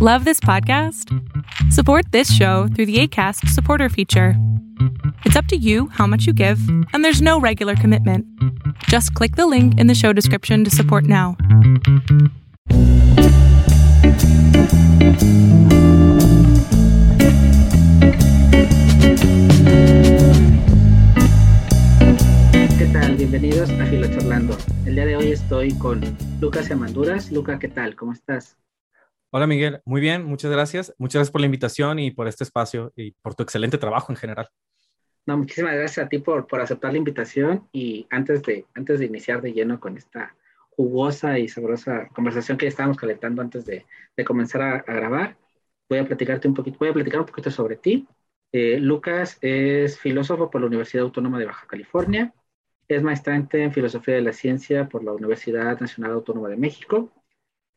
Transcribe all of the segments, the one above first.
Love this podcast? Support this show through the ACAST supporter feature. It's up to you how much you give, and there's no regular commitment. Just click the link in the show description to support now. ¿Qué tal? Bienvenidos a Filo Charlando. El día de hoy estoy con Lucas Amanduras. Luca, ¿qué tal? ¿Cómo estás? Hola Miguel, muy bien, muchas gracias. Muchas gracias por la invitación y por este espacio y por tu excelente trabajo en general. No, muchísimas gracias a ti por, por aceptar la invitación y antes de, antes de iniciar de lleno con esta jugosa y sabrosa conversación que estábamos calentando antes de, de comenzar a, a, grabar, voy a platicarte un poquito, voy a platicar un poquito sobre ti. Eh, Lucas es filósofo por la Universidad Autónoma de Baja California, es maestrante en filosofía de la ciencia por la Universidad Nacional Autónoma de México,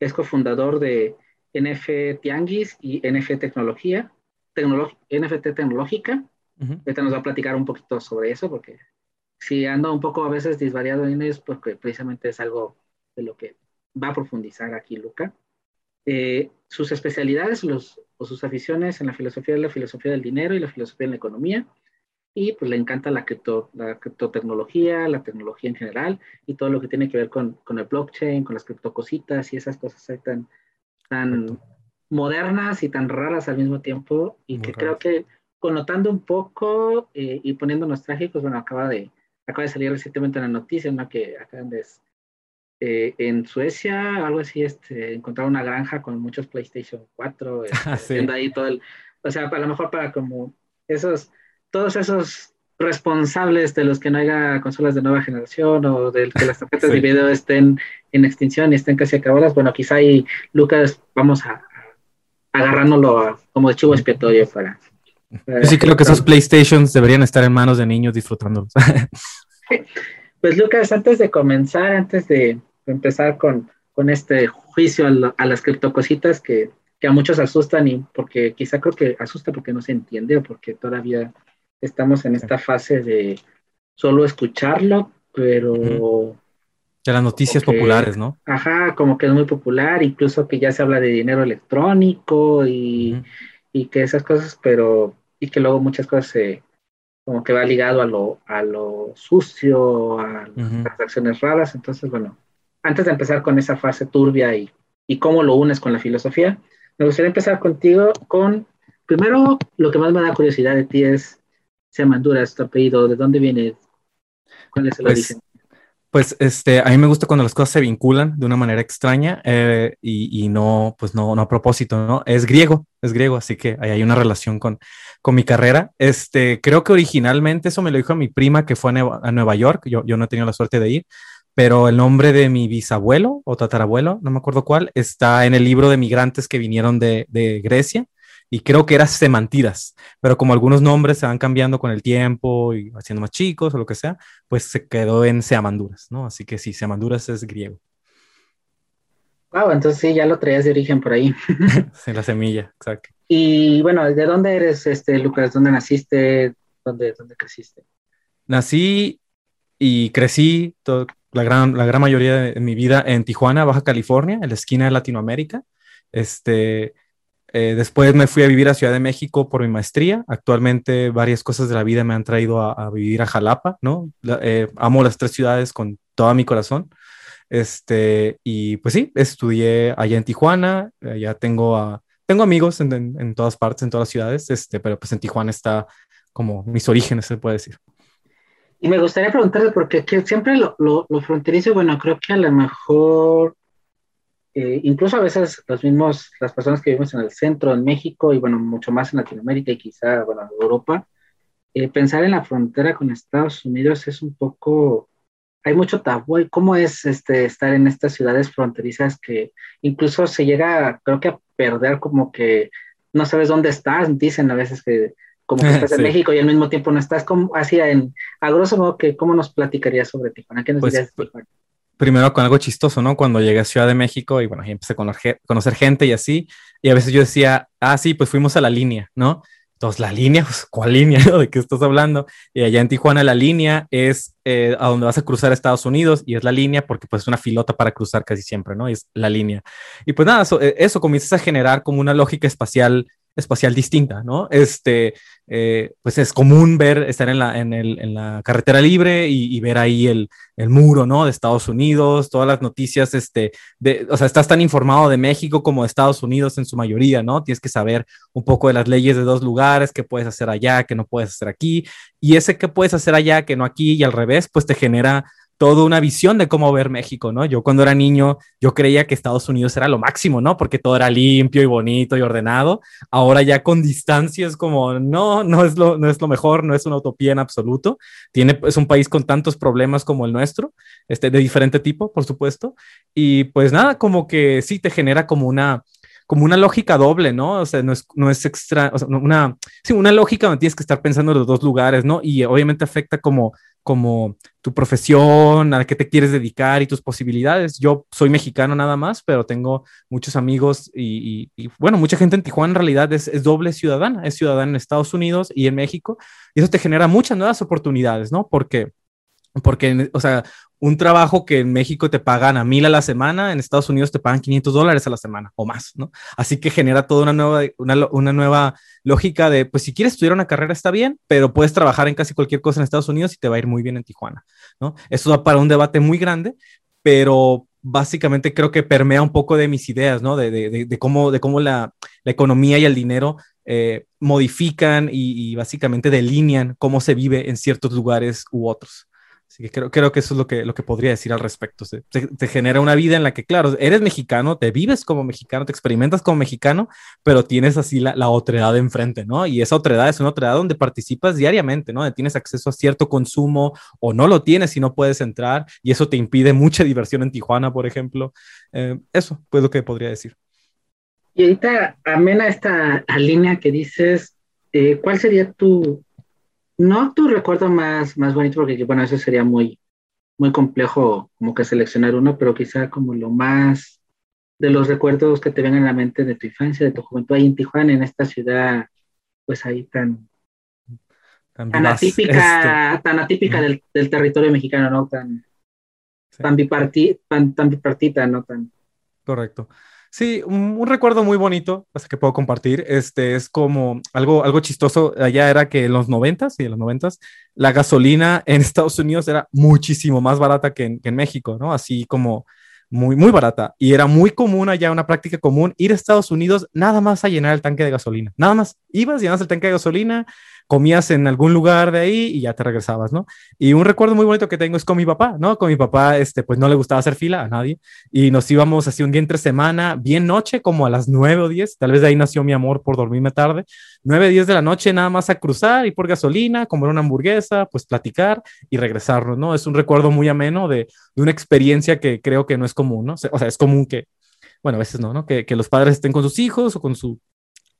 es cofundador de NF Tianguis y NF Tecnología, NFT Tecnológica. Uh -huh. nos va a platicar un poquito sobre eso, porque si ando un poco a veces disvariado en eso, porque precisamente es algo de lo que va a profundizar aquí Luca. Eh, sus especialidades los, o sus aficiones en la filosofía la filosofía del dinero y la filosofía en la economía. Y pues le encanta la, cripto, la criptotecnología, la tecnología en general y todo lo que tiene que ver con, con el blockchain, con las criptocositas y esas cosas tan, tan modernas y tan raras al mismo tiempo y Muy que creo que connotando un poco eh, y poniéndonos trágicos, bueno, acaba de, acaba de salir recientemente una noticia, ¿no? Que acaban de, eh, en Suecia, algo así, este, encontraron una granja con muchos PlayStation 4, este, sí. ahí todo el, o sea, a lo mejor para como esos, todos esos responsables de los que no haya consolas de nueva generación o de que las tarjetas sí. de video estén en extinción y estén casi acabadas, bueno, quizá ahí Lucas vamos a, a agarrándolo a, como de chivo expiatorio para... para Yo sí creo que esos PlayStations deberían estar en manos de niños disfrutándolos. pues Lucas, antes de comenzar, antes de empezar con, con este juicio a, lo, a las criptocositas que, que a muchos asustan y porque quizá creo que asusta porque no se entiende o porque todavía estamos en esta fase de solo escucharlo, pero... Uh -huh. De las noticias que, populares, ¿no? Ajá, como que es muy popular, incluso que ya se habla de dinero electrónico y, uh -huh. y que esas cosas, pero... Y que luego muchas cosas se... Como que va ligado a lo, a lo sucio, a uh -huh. las acciones raras. Entonces, bueno, antes de empezar con esa fase turbia y, y cómo lo unes con la filosofía, me gustaría empezar contigo con... Primero, lo que más me da curiosidad de ti es Seamanduras, tu apellido, ¿de dónde viene? ¿Cuál es el pues, origen? Pues este, a mí me gusta cuando las cosas se vinculan de una manera extraña eh, y, y, no, pues no, no a propósito, ¿no? Es griego, es griego, así que ahí hay una relación con, con mi carrera. Este, creo que originalmente eso me lo dijo mi prima que fue a, Nueva, a Nueva York, yo, yo no he tenido la suerte de ir, pero el nombre de mi bisabuelo o tatarabuelo, no me acuerdo cuál, está en el libro de migrantes que vinieron de, de Grecia y creo que era Semantidas, pero como algunos nombres se van cambiando con el tiempo y haciendo más chicos o lo que sea, pues se quedó en Seamanduras, ¿no? Así que sí, Seamanduras es griego. Wow, entonces sí, ya lo traías de origen por ahí. sí, la semilla, exacto. Y bueno, ¿de dónde eres, este, Lucas? ¿Dónde naciste? ¿Dónde, dónde creciste? Nací y crecí la, gran, la gran mayoría de mi vida en Tijuana, Baja California, en la esquina de Latinoamérica. Este, eh, después me fui a vivir a Ciudad de México por mi maestría. Actualmente varias cosas de la vida me han traído a, a vivir a Jalapa, ¿no? La, eh, amo las tres ciudades con todo mi corazón. Este, y pues sí, estudié allá en Tijuana, ya tengo, a, tengo amigos en, en, en, todas partes, en todas las ciudades, este, pero pues en Tijuana está como mis orígenes, se puede decir. Y me gustaría preguntarle, porque siempre lo, lo, lo fronterizo, bueno, creo que a lo mejor eh, incluso a veces los mismos, las personas que vivimos en el centro, en México y bueno, mucho más en Latinoamérica y quizá, bueno, en Europa, eh, pensar en la frontera con Estados Unidos es un poco, hay mucho tabú. ¿Y cómo es este, estar en estas ciudades fronterizas que incluso se llega, creo que a perder como que no sabes dónde estás? Dicen a veces que como que estás sí. en México y al mismo tiempo no estás, como así en, a grosso modo, que, ¿cómo nos platicarías sobre Tijuana? ¿Qué nos pues, dirías de Tijuana? Primero con algo chistoso, ¿no? Cuando llegué a Ciudad de México y bueno, ahí empecé a conocer gente y así, y a veces yo decía, ah, sí, pues fuimos a la línea, ¿no? Entonces, la línea, pues, ¿cuál línea? ¿De qué estás hablando? Y allá en Tijuana la línea es eh, a donde vas a cruzar Estados Unidos y es la línea porque pues es una filota para cruzar casi siempre, ¿no? Y es la línea. Y pues nada, eso, eh, eso comienzas a generar como una lógica espacial espacial distinta, ¿no? Este, eh, pues es común ver, estar en la, en el, en la carretera libre y, ver ahí el, el, muro, ¿no? De Estados Unidos, todas las noticias, este, o sea, estás tan informado de México como de Estados Unidos en su mayoría, ¿no? Tienes que saber un poco de las leyes de dos lugares, qué puedes hacer allá, qué no puedes hacer aquí, y ese que puedes hacer allá, que no aquí, y al revés, pues te genera toda una visión de cómo ver México, ¿no? Yo cuando era niño, yo creía que Estados Unidos era lo máximo, ¿no? Porque todo era limpio y bonito y ordenado. Ahora ya con distancia es como, no, no es lo, no es lo mejor, no es una utopía en absoluto. Tiene, es un país con tantos problemas como el nuestro, este, de diferente tipo, por supuesto. Y pues nada, como que sí te genera como una, como una lógica doble, ¿no? O sea, no es, no es extra, o sea, una, sí, una lógica donde tienes que estar pensando en los dos lugares, ¿no? Y obviamente afecta como como tu profesión, a qué te quieres dedicar y tus posibilidades. Yo soy mexicano nada más, pero tengo muchos amigos y, bueno, mucha gente en Tijuana en realidad es, es, doble ciudadana, es ciudadana en Estados Unidos y en México, y eso te genera muchas nuevas oportunidades, ¿no? Porque, porque, o sea, un trabajo que en México te pagan a mil a la semana, en Estados Unidos te pagan 500 dólares a la semana o más, ¿no? Así que genera toda una nueva, una, una, nueva lógica de, pues si quieres estudiar una carrera está bien, pero puedes trabajar en casi cualquier cosa en Estados Unidos y te va a ir muy bien en Tijuana, ¿no? Eso da para un debate muy grande, pero básicamente creo que permea un poco de mis ideas, ¿no? De, de, cómo, de cómo la, la, economía y el dinero eh, modifican y, y básicamente delinean cómo se vive en ciertos lugares u otros. Así que creo, creo que eso es lo que, lo que podría decir al respecto. te, genera una vida en la que, claro, eres mexicano, te vives como mexicano, te experimentas como mexicano, pero tienes así la, la otredad enfrente, ¿no? Y esa otredad es una otredad donde participas diariamente, ¿no? tienes acceso a cierto consumo o no lo tienes y no puedes entrar y eso te impide mucha diversión en Tijuana, por ejemplo. Eh, eso pues lo que podría decir. Y ahorita, amena esta línea que dices, eh, ¿cuál sería tu, no tu recuerdo más, más bonito, porque bueno, eso sería muy, muy complejo como que seleccionar uno, pero quizá como lo más de los recuerdos que te vengan a la mente de tu infancia, de tu juventud ahí en Tijuana, en esta ciudad, pues ahí tan, tan, atípica, este, tan atípica del, del, territorio mexicano, ¿no? Tan, tan, tan, tan bipartita, ¿no? Tan... Correcto. Sí, un, recuerdo muy bonito, que puedo compartir. Este es como algo, algo chistoso. Allá era que en los noventas y en los noventas, la gasolina en Estados Unidos era muchísimo más barata que en, que México, ¿no? Así como muy, muy barata. Y era muy común allá, una práctica común, ir a Estados Unidos nada más a llenar el tanque de gasolina. Nada más. Ibas, llenas el tanque de gasolina, comías en algún lugar de ahí y ya te regresabas, ¿no? Y un recuerdo muy bonito que tengo es con mi papá, ¿no? Con mi papá, este, pues no le gustaba hacer fila a nadie y nos íbamos así un día entre semana, bien noche, como a las nueve o diez, tal vez de ahí nació mi amor por dormirme tarde, nueve, diez de la noche nada más a cruzar y por gasolina, comer una hamburguesa, pues platicar y regresarnos, ¿no? Es un recuerdo muy ameno de, de una experiencia que creo que no es común, ¿no? O sea, es común que, bueno, a veces no, ¿no? Que, que los padres estén con sus hijos o con su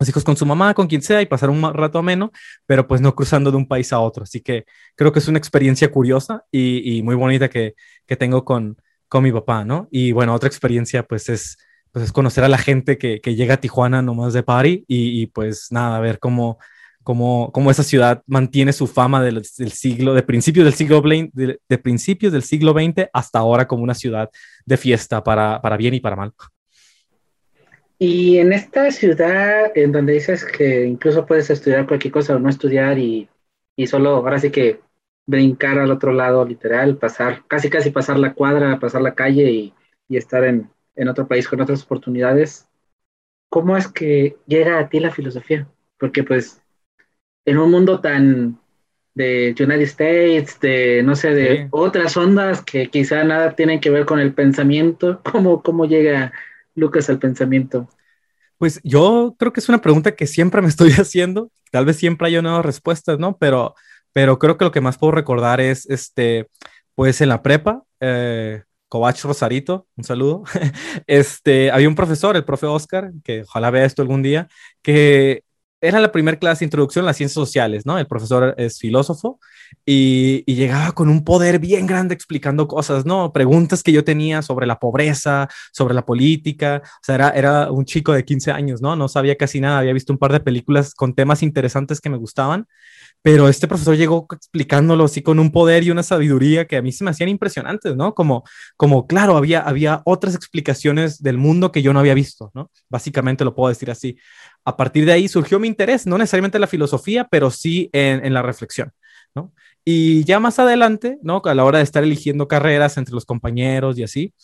hijos con su mamá, con quien sea, y pasar un rato ameno, pero pues no cruzando de un país a otro. Así que creo que es una experiencia curiosa y, muy bonita que, que tengo con, con mi papá, ¿no? Y bueno, otra experiencia pues es, pues es conocer a la gente que, que llega a Tijuana nomás de party y, pues nada, a ver cómo, cómo, cómo, esa ciudad mantiene su fama del, del siglo, de principios del siglo de, de, principios del siglo XX hasta ahora como una ciudad de fiesta para, para bien y para mal. Y en esta ciudad, en donde dices que incluso puedes estudiar cualquier cosa o no estudiar y, y solo ahora sí que brincar al otro lado, literal, pasar, casi casi pasar la cuadra, pasar la calle y, y estar en, en, otro país con otras oportunidades, ¿cómo es que llega a ti la filosofía? Porque pues en un mundo tan de United States, de no sé, de sí. otras ondas que quizá nada tienen que ver con el pensamiento, ¿cómo, cómo llega Lucas, al pensamiento? Pues yo creo que es una pregunta que siempre me estoy haciendo. Tal vez siempre haya nuevas respuestas, ¿no? Pero, pero creo que lo que más puedo recordar es, este, pues en la prepa, eh, Covach Rosarito, un saludo. Este, había un profesor, el profe Oscar, que ojalá vea esto algún día, que era la primera clase de introducción a las ciencias sociales, ¿no? El profesor es filósofo y, llegaba con un poder bien grande explicando cosas, ¿no? Preguntas que yo tenía sobre la pobreza, sobre la política. O sea, era, era un chico de 15 años, ¿no? No sabía casi nada, había visto un par de películas con temas interesantes que me gustaban pero este profesor llegó explicándolo así con un poder y una sabiduría que a mí se me hacían impresionantes, ¿no? Como, como claro, había, había otras explicaciones del mundo que yo no había visto, ¿no? Básicamente lo puedo decir así. A partir de ahí surgió mi interés, no necesariamente en la filosofía, pero sí en, en la reflexión, ¿no? Y ya más adelante, ¿no? A la hora de estar eligiendo carreras entre los compañeros y así,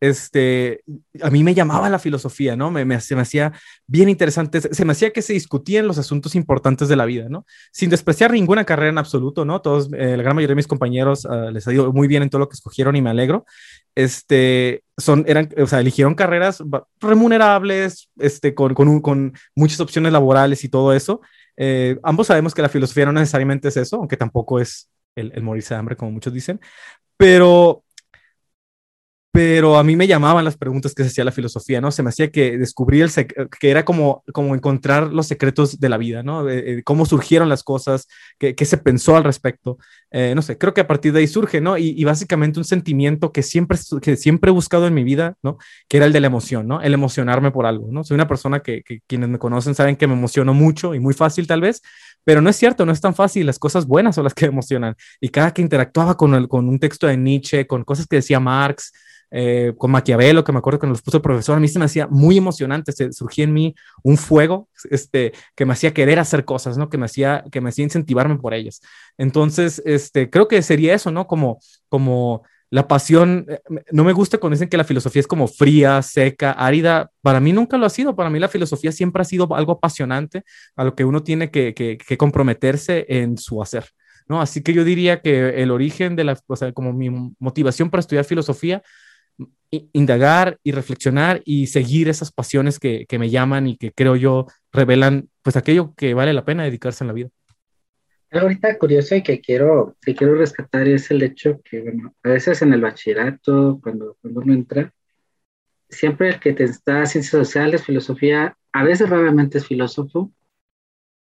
este, a mí me llamaba la filosofía, ¿no? Me, se me hacía bien interesante, se me hacía que se discutían los asuntos importantes de la vida, ¿no? Sin despreciar ninguna carrera en absoluto, ¿no? Todos, eh, la gran mayoría de mis compañeros uh, les ha ido muy bien en todo lo que escogieron y me alegro. Este, son, eran, o sea, eligieron carreras remunerables, este, con, con, con muchas opciones laborales y todo eso. Eh, ambos sabemos que la filosofía no necesariamente es eso, aunque tampoco es el, el morirse de hambre, como muchos dicen, pero pero a mí me llamaban las preguntas que se hacía la filosofía, ¿no? Se me hacía que descubrir el que era como, como encontrar los secretos de la vida, ¿no? cómo surgieron las cosas, qué, qué se pensó al respecto. Eh, no sé, creo que a partir de ahí surge, ¿no? Y, y, básicamente un sentimiento que siempre, que siempre he buscado en mi vida, ¿no? Que era el de la emoción, ¿no? El emocionarme por algo, ¿no? Soy una persona que, que quienes me conocen saben que me emociono mucho y muy fácil tal vez, pero no es cierto, no es tan fácil, las cosas buenas son las que emocionan. Y cada que interactuaba con, el, con un texto de Nietzsche, con cosas que decía Marx, eh, con Maquiavelo, que me acuerdo que nos puso el profesor, a mí se me hacía muy emocionante, se, surgía en mí un fuego este, que me hacía querer hacer cosas, ¿no? Que me hacía, que me hacía incentivarme por ellas. Entonces, este, creo que sería eso, ¿no? Como, como la pasión, eh, no me gusta cuando dicen que la filosofía es como fría, seca, árida. Para mí nunca lo ha sido. Para mí la filosofía siempre ha sido algo apasionante a lo que uno tiene que, que, que comprometerse en su hacer. ¿no? Así que yo diría que el origen de la, o sea, como mi motivación para estudiar filosofía indagar y reflexionar y seguir esas pasiones que, que, me llaman y que creo yo revelan pues aquello que vale la pena dedicarse en la vida. Ahorita curioso y que quiero, que quiero rescatar es el hecho que, bueno, a veces en el bachillerato, cuando, cuando uno entra, siempre el que te está ciencias sociales, filosofía, a veces raramente es filósofo,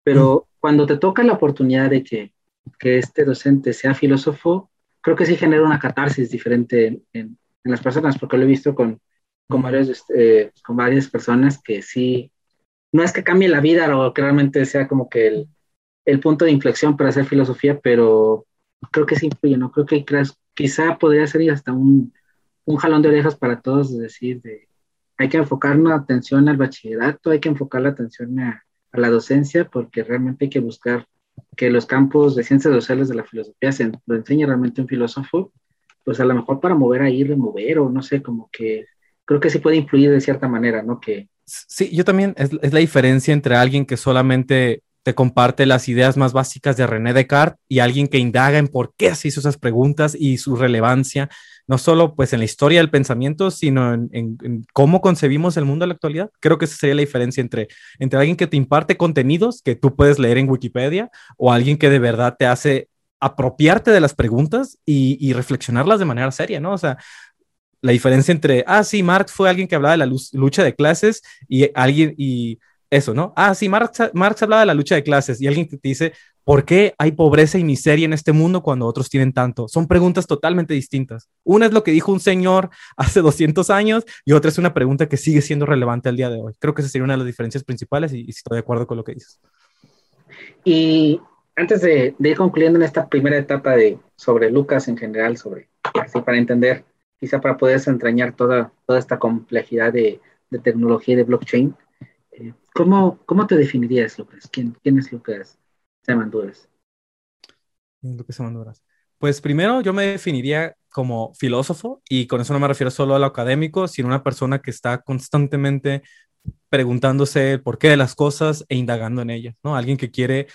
pero mm. cuando te toca la oportunidad de que, que este docente sea filósofo, creo que sí genera una catarsis diferente en, en las personas, porque lo he visto con, con, varios, este, con varias personas que sí, no es que cambie la vida o que realmente sea como que el, el punto de inflexión para hacer filosofía, pero creo que sí influye, ¿no? Creo que quizá podría ser hasta un, un jalón de orejas para todos, es decir, de, hay que enfocar la atención al bachillerato, hay que enfocar la atención a, a, la docencia, porque realmente hay que buscar que los campos de ciencias sociales de la filosofía se lo enseñe realmente un filósofo pues a lo mejor para mover ahí, remover o no sé, como que creo que sí puede influir de cierta manera, ¿no? Que... Sí, yo también, es, la diferencia entre alguien que solamente te comparte las ideas más básicas de René Descartes y alguien que indaga en por qué se hizo esas preguntas y su relevancia, no solo pues en la historia del pensamiento, sino en, cómo concebimos el mundo en la actualidad. Creo que esa sería la diferencia entre, entre alguien que te imparte contenidos que tú puedes leer en Wikipedia o alguien que de verdad te hace apropiarte de las preguntas y, reflexionarlas de manera seria, ¿no? O sea, la diferencia entre, ah, sí, Marx fue alguien que hablaba de la lucha de clases y alguien, y eso, ¿no? Ah, sí, Marx, Marx hablaba de la lucha de clases y alguien te dice, ¿por qué hay pobreza y miseria en este mundo cuando otros tienen tanto? Son preguntas totalmente distintas. Una es lo que dijo un señor hace 200 años y otra es una pregunta que sigue siendo relevante al día de hoy. Creo que esa sería una de las diferencias principales y, y estoy de acuerdo con lo que dices. Y antes de, ir concluyendo en esta primera etapa de, sobre Lucas en general, sobre, así para entender, quizá para poder entrañar toda, toda esta complejidad de, de tecnología y de blockchain, eh, ¿cómo, ¿cómo, te definirías, Lucas? ¿Quién, quién es Lucas Semanduras? Lucas Semanduras. Pues primero yo me definiría como filósofo y con eso no me refiero solo a lo académico, sino una persona que está constantemente preguntándose el porqué de las cosas e indagando en ellas, ¿no? Alguien que quiere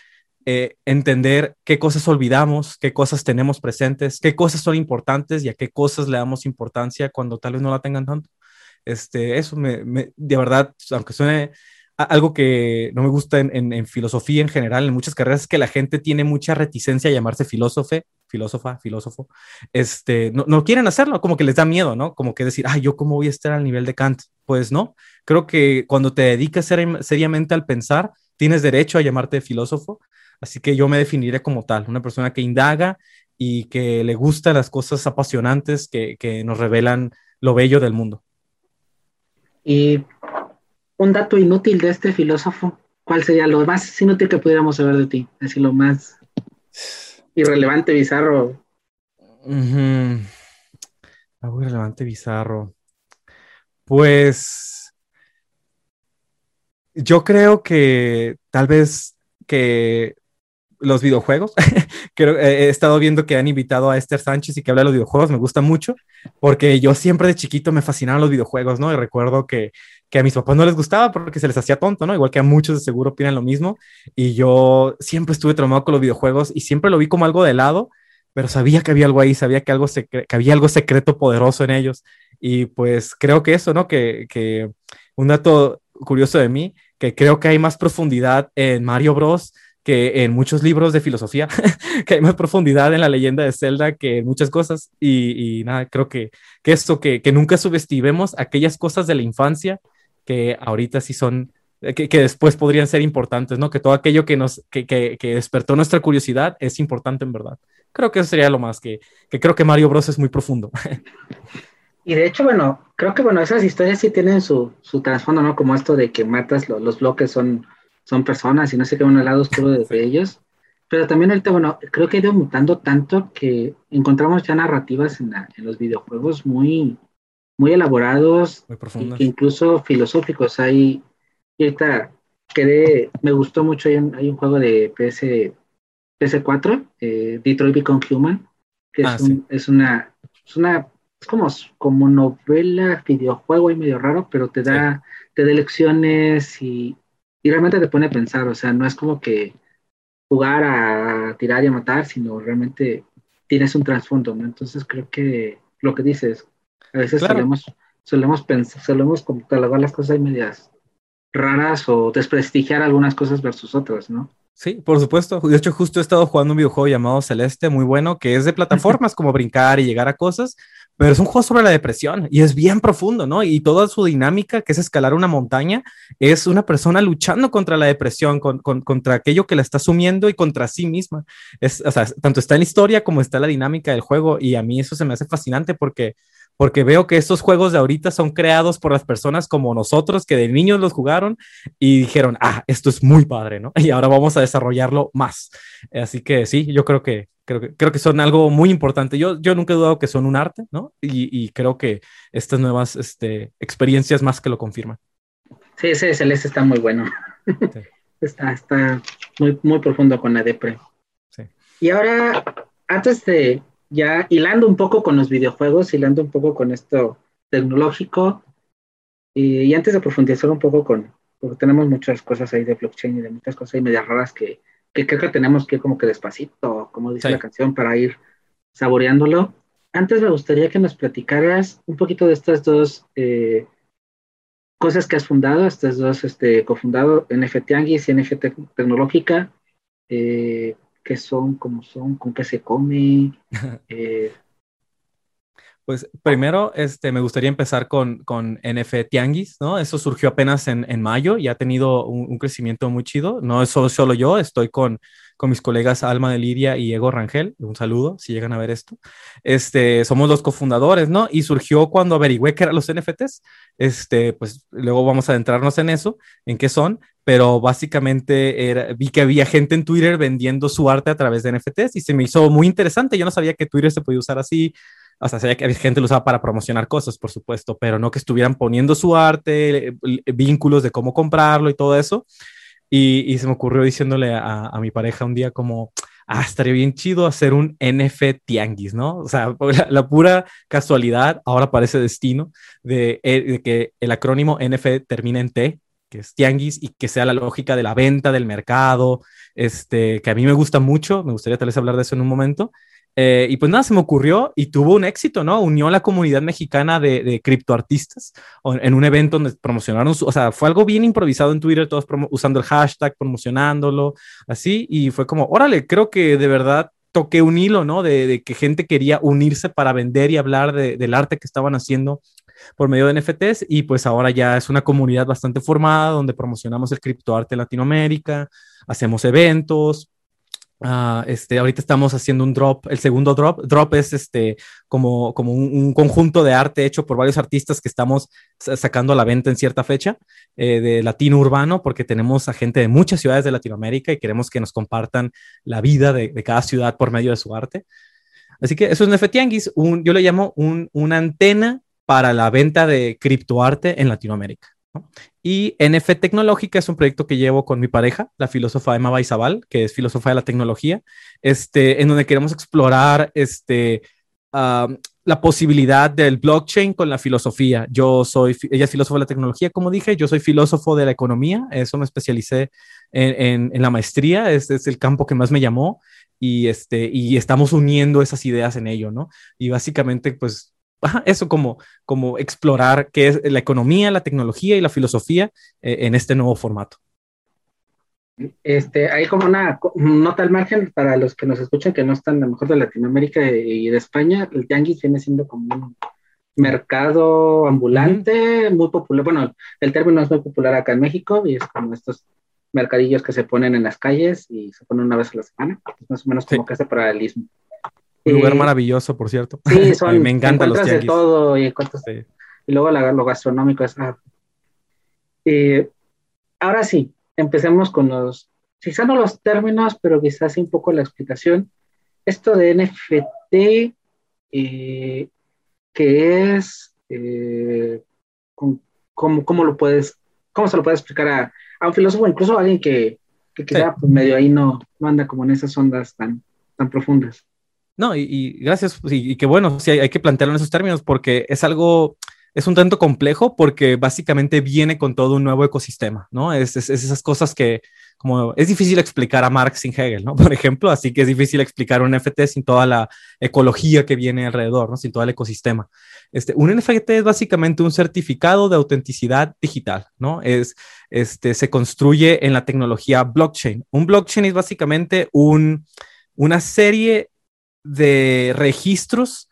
eh, entender qué cosas olvidamos, qué cosas tenemos presentes, qué cosas son importantes y a qué cosas le damos importancia cuando tal vez no la tengan tanto. Este, eso me, me de verdad, aunque suene algo que no me gusta en, en, en, filosofía en general, en muchas carreras, es que la gente tiene mucha reticencia a llamarse filósofo, filósofa, filósofo. Este, no, no, quieren hacerlo, como que les da miedo, ¿no? Como que decir, ah, yo cómo voy a estar al nivel de Kant. Pues no, creo que cuando te dedicas ser, seriamente al pensar, tienes derecho a llamarte filósofo. Así que yo me definiré como tal, una persona que indaga y que le gustan las cosas apasionantes que, que nos revelan lo bello del mundo. Y un dato inútil de este filósofo, ¿cuál sería lo más inútil que pudiéramos saber de ti? Decir, lo más irrelevante, bizarro. Algo irrelevante, bizarro. Pues yo creo que tal vez que los videojuegos. Creo, he estado viendo que han invitado a Esther Sánchez y que habla de los videojuegos. Me gusta mucho porque yo siempre de chiquito me fascinaban los videojuegos, ¿no? Y recuerdo que, a mis papás no les gustaba porque se les hacía tonto, ¿no? Igual que a muchos de seguro opinan lo mismo. Y yo siempre estuve traumado con los videojuegos y siempre lo vi como algo de lado, pero sabía que había algo ahí, sabía que, que había algo secreto poderoso en ellos. Y pues creo que eso, ¿no? Que, que un dato curioso de mí, que creo que hay más profundidad en Mario Bros que en muchos libros de filosofía, que hay más profundidad en la leyenda de Zelda que en muchas cosas. Y, nada, creo que, que esto, que, que, nunca subestimemos aquellas cosas de la infancia que ahorita sí son, que, que después podrían ser importantes, ¿no? Que todo aquello que nos, que, que, despertó nuestra curiosidad es importante en verdad. Creo que eso sería lo más, que, que creo que Mario Bros es muy profundo. Y de hecho, bueno, creo que bueno, esas historias sí tienen su, su trasfondo, ¿no? Como esto de que matas, los bloques son son personas y no sé qué, un lado oscuro de ellos. Pero también ahorita, bueno, creo que ha ido mutando tanto que encontramos ya narrativas en, los videojuegos muy, muy elaborados, muy incluso filosóficos. Hay, y ahorita quedé, me gustó mucho, hay un, hay un juego de PS, PS4, eh, Detroit Become Human, que es, ah, es, una, es una, es como, como novela, videojuego y medio raro, pero te da, te da lecciones y, y realmente te pone a pensar, o sea, no es como que jugar a tirar y a matar, sino realmente tienes un trasfondo, ¿no? Entonces creo que lo que dices, a veces solemos, solemos pensar, solemos catalogar las cosas medias raras o desprestigiar algunas cosas versus otras, ¿no? Sí, por supuesto. De hecho, justo he estado jugando un videojuego llamado Celeste, muy bueno, que es de plataformas como brincar y llegar a cosas, pero es un juego sobre la depresión y es bien profundo, ¿no? Y toda su dinámica, que es escalar una montaña, es una persona luchando contra la depresión, contra aquello que la está sumiendo y contra sí misma. Es, o sea, tanto está en la historia como está la dinámica del juego y a mí eso se me hace fascinante porque porque veo que estos juegos de ahorita son creados por las personas como nosotros que de niños los jugaron y dijeron, ah, esto es muy padre, ¿no? Y ahora vamos a desarrollarlo más. Así que sí, yo creo que creo que, creo que son algo muy importante. Yo, yo nunca he dudado que son un arte, ¿no? Y, creo que estas nuevas este, experiencias más que lo confirman. Sí, ese Celeste está muy bueno. está, está muy, muy profundo con la depre. Sí. Y ahora, antes de, ya hilando un poco con los videojuegos, hilando un poco con esto tecnológico, y, antes de profundizar un poco con, porque tenemos muchas cosas ahí de blockchain y de muchas cosas ahí medias raras que, que creo que tenemos que ir como que despacito, como dice la canción, para ir saboreándolo. Antes me gustaría que nos platicaras un poquito de estas dos eh, cosas que has fundado, estas dos este, cofundado, NFT Anguis y NFT Tecnológica. Eh, qué son, cómo son, con qué se come. Eh. Pues primero, este, me gustaría empezar con, con NF Tianguis, ¿no? Eso surgió apenas en, en mayo y ha tenido un, crecimiento muy chido. No es solo, solo yo, estoy con, con mis colegas Alma de Lidia y Ego Rangel. Un saludo si llegan a ver esto. Este, somos los cofundadores, ¿no? Y surgió cuando averigüé qué eran los NFTs. Este, pues luego vamos a adentrarnos en eso, en qué son, pero básicamente era, vi que había gente en Twitter vendiendo su arte a través de NFTs y se me hizo muy interesante. Yo no sabía que Twitter se podía usar así. O sea, sabía que había gente lo usaba para promocionar cosas, por supuesto, pero no que estuvieran poniendo su arte, eh, vínculos de cómo comprarlo y todo eso. Y, se me ocurrió diciéndole a, mi pareja un día como, ah, estaría bien chido hacer un NFT tianguis, ¿no? O sea, la, pura casualidad, ahora parece destino, de, eh, de, que el acrónimo NFT termina en T, que es tianguis, y que sea la lógica de la venta, del mercado, este, que a mí me gusta mucho, me gustaría tal vez hablar de eso en un momento, eh, y pues nada, se me ocurrió y tuvo un éxito, ¿no? Unió a la comunidad mexicana de, de criptoartistas en un evento donde promocionaron, su, o sea, fue algo bien improvisado en Twitter, todos usando el hashtag, promocionándolo, así, y fue como, órale, creo que de verdad toqué un hilo, ¿no? De, de que gente quería unirse para vender y hablar de, del arte que estaban haciendo por medio de NFTs y pues ahora ya es una comunidad bastante formada donde promocionamos el criptoarte en Latinoamérica, hacemos eventos, Uh, este, ahorita estamos haciendo un drop, el segundo drop. Drop es este, como, como un, conjunto de arte hecho por varios artistas que estamos sacando a la venta en cierta fecha eh, de latino urbano, porque tenemos a gente de muchas ciudades de Latinoamérica y queremos que nos compartan la vida de, cada ciudad por medio de su arte. Así que eso es NFT un, yo le llamo un, una antena para la venta de criptoarte en Latinoamérica. Y NF Tecnológica es un proyecto que llevo con mi pareja, la filósofa Emma Baizabal, que es filósofa de la tecnología, este, en donde queremos explorar este, la posibilidad del blockchain con la filosofía. Yo soy, ella es filósofa de la tecnología, como dije, yo soy filósofo de la economía, eso me especialicé en, en, la maestría, este es el campo que más me llamó y, este, y estamos uniendo esas ideas en ello, ¿no? Y básicamente, pues eso como, como explorar qué es la economía, la tecnología y la filosofía eh, en este nuevo formato. Este, hay como una nota al margen para los que nos escuchan que no están a lo mejor de Latinoamérica y de España, el tianguis viene siendo como un mercado ambulante muy popular. Bueno, el término es muy popular acá en México y es como estos mercadillos que se ponen en las calles y se ponen una vez a la semana, es más o menos como que hace paralelismo. Un lugar maravilloso, por cierto. Sí, son, me encantan los de todo y, y luego lo gastronómico es... Ah. Eh, ahora sí, empecemos con los, quizás no los términos, pero quizás sí un poco la explicación. Esto de NFT, eh, ¿qué es? Eh, ¿cómo, cómo, lo puedes, ¿Cómo se lo puede explicar a, a un filósofo, incluso a alguien que, que quizá pues, medio ahí no, no anda como en esas ondas tan, tan profundas? No, y, gracias, y, que bueno, sí hay, que plantearlo en esos términos porque es algo, es un tanto complejo porque básicamente viene con todo un nuevo ecosistema, ¿no? Es, es, esas cosas que, como es difícil explicar a Marx sin Hegel, ¿no? Por ejemplo, así que es difícil explicar un NFT sin toda la ecología que viene alrededor, ¿no? Sin todo el ecosistema. Este, un NFT es básicamente un certificado de autenticidad digital, ¿no? Es, este, se construye en la tecnología blockchain. Un blockchain es básicamente un, una serie de registros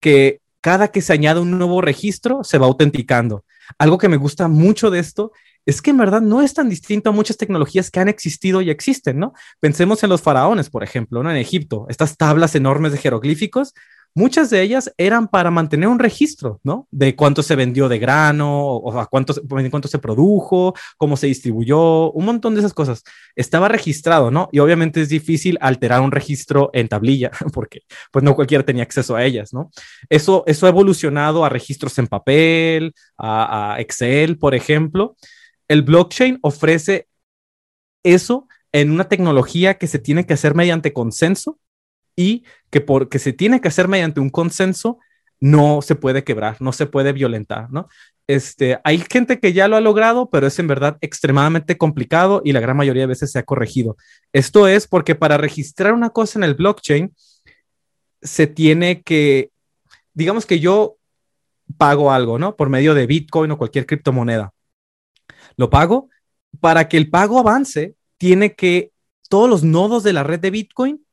que cada que se añade un nuevo registro se va autenticando. Algo que me gusta mucho de esto es que en verdad no es tan distinto a muchas tecnologías que han existido y existen, ¿no? Pensemos en los faraones, por ejemplo, ¿no? En Egipto, estas tablas enormes de jeroglíficos muchas de ellas eran para mantener un registro, ¿no? De cuánto se vendió de grano, o a cuánto, cuánto se produjo, cómo se distribuyó, un montón de esas cosas. Estaba registrado, ¿no? Y obviamente es difícil alterar un registro en tablilla, porque pues no cualquiera tenía acceso a ellas, ¿no? Eso, eso ha evolucionado a registros en papel, a, a Excel, por ejemplo. El blockchain ofrece eso en una tecnología que se tiene que hacer mediante consenso y que porque se tiene que hacer mediante un consenso, no se puede quebrar, no se puede violentar, ¿no? Este, hay gente que ya lo ha logrado, pero es en verdad extremadamente complicado y la gran mayoría de veces se ha corregido. Esto es porque para registrar una cosa en el blockchain, se tiene que, digamos que yo pago algo, ¿no? Por medio de Bitcoin o cualquier criptomoneda. Lo pago. Para que el pago avance, tiene que todos los nodos de la red de Bitcoin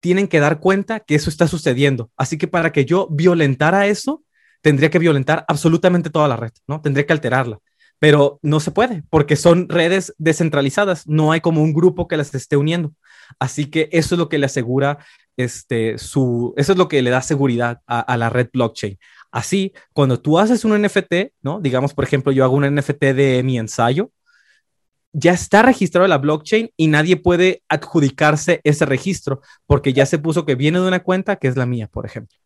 tienen que dar cuenta que eso está sucediendo. Así que para que yo violentara eso, tendría que violentar absolutamente toda la red, ¿no? Tendría que alterarla. Pero no se puede porque son redes descentralizadas, no hay como un grupo que las esté uniendo. Así que eso es lo que le asegura este, su, eso es lo que le da seguridad a, la red blockchain. Así, cuando tú haces un NFT, ¿no? Digamos, por ejemplo, yo hago un NFT de mi ensayo, ya está registrado en la blockchain y nadie puede adjudicarse ese registro porque ya se puso que viene de una cuenta que es la mía, por ejemplo.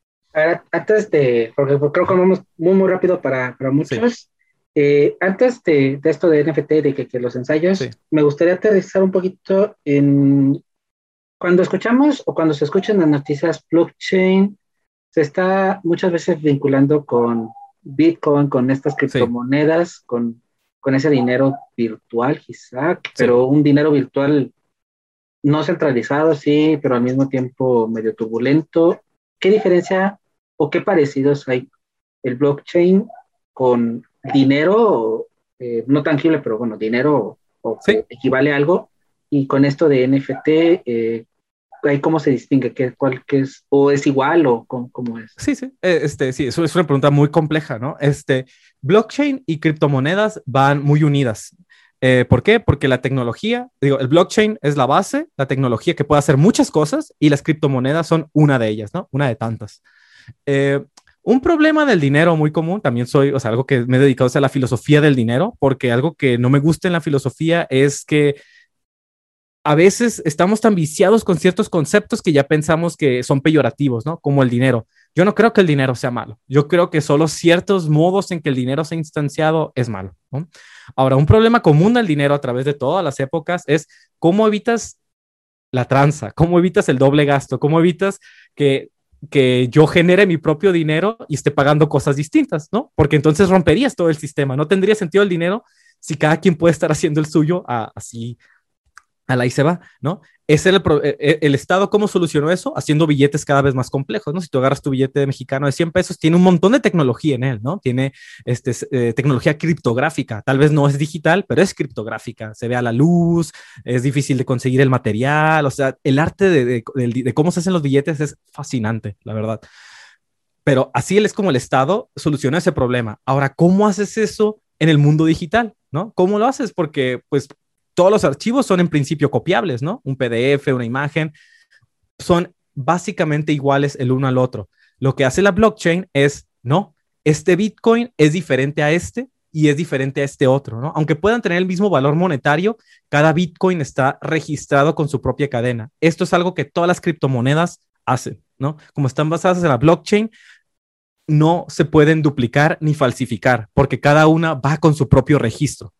antes de, porque creo que vamos muy, muy rápido para, para muchos, eh, antes de, de, esto de NFT, de que, que los ensayos, me gustaría aterrizar un poquito en cuando escuchamos o cuando se escuchan las noticias blockchain, se está muchas veces vinculando con Bitcoin, con estas criptomonedas, con con ese dinero virtual, quizá, pero un dinero virtual no centralizado, sí, pero al mismo tiempo medio turbulento. ¿Qué diferencia o qué parecidos hay el blockchain con dinero, eh, no tangible, pero bueno, dinero o equivale a algo, y con esto de NFT, eh, cómo se distingue, ¿Qué, cuál, es, o es igual o cómo, es. Sí, sí, eh, este, sí, eso es una pregunta muy compleja, ¿no? Este, blockchain y criptomonedas van muy unidas. Eh, ¿Por qué? Porque la tecnología, digo, el blockchain es la base, la tecnología que puede hacer muchas cosas y las criptomonedas son una de ellas, ¿no? Una de tantas. Eh, un problema del dinero muy común, también soy, o sea, algo que me he dedicado a la filosofía del dinero, porque algo que no me gusta en la filosofía es que a veces estamos tan viciados con ciertos conceptos que ya pensamos que son peyorativos, ¿no? Como el dinero. Yo no creo que el dinero sea malo. Yo creo que solo ciertos modos en que el dinero se ha instanciado es malo. Ahora, un problema común del dinero a través de todas las épocas es cómo evitas la tranza, cómo evitas el doble gasto, cómo evitas que que yo genere mi propio dinero y esté pagando cosas distintas, ¿no? Porque entonces romperías todo el sistema, no tendría sentido el dinero si cada quien puede estar haciendo el suyo así a la y se va, ¿no? Es el, e, e, el, Estado, ¿cómo solucionó eso? Haciendo billetes cada vez más complejos, ¿no? Si tú agarras tu billete mexicano de 100 pesos, tiene un montón de tecnología en él, ¿no? Tiene este, eh, tecnología criptográfica, tal vez no es digital, pero es criptográfica, se ve a la luz, es difícil de conseguir el material, o sea, el arte de, de, de cómo se hacen los billetes es fascinante, la verdad. Pero así él es como el Estado soluciona ese problema. Ahora, ¿cómo haces eso en el mundo digital? ¿no? ¿Cómo lo haces? Porque, pues, todos los archivos son en principio copiables, ¿no? Un PDF, una imagen, son básicamente iguales el uno al otro. Lo que hace la blockchain es, no, este Bitcoin es diferente a este y es diferente a este otro, ¿no? Aunque puedan tener el mismo valor monetario, cada Bitcoin está registrado con su propia cadena. Esto es algo que todas las criptomonedas hacen, ¿no? Como están basadas en la blockchain, no se pueden duplicar ni falsificar, porque cada una va con su propio registro.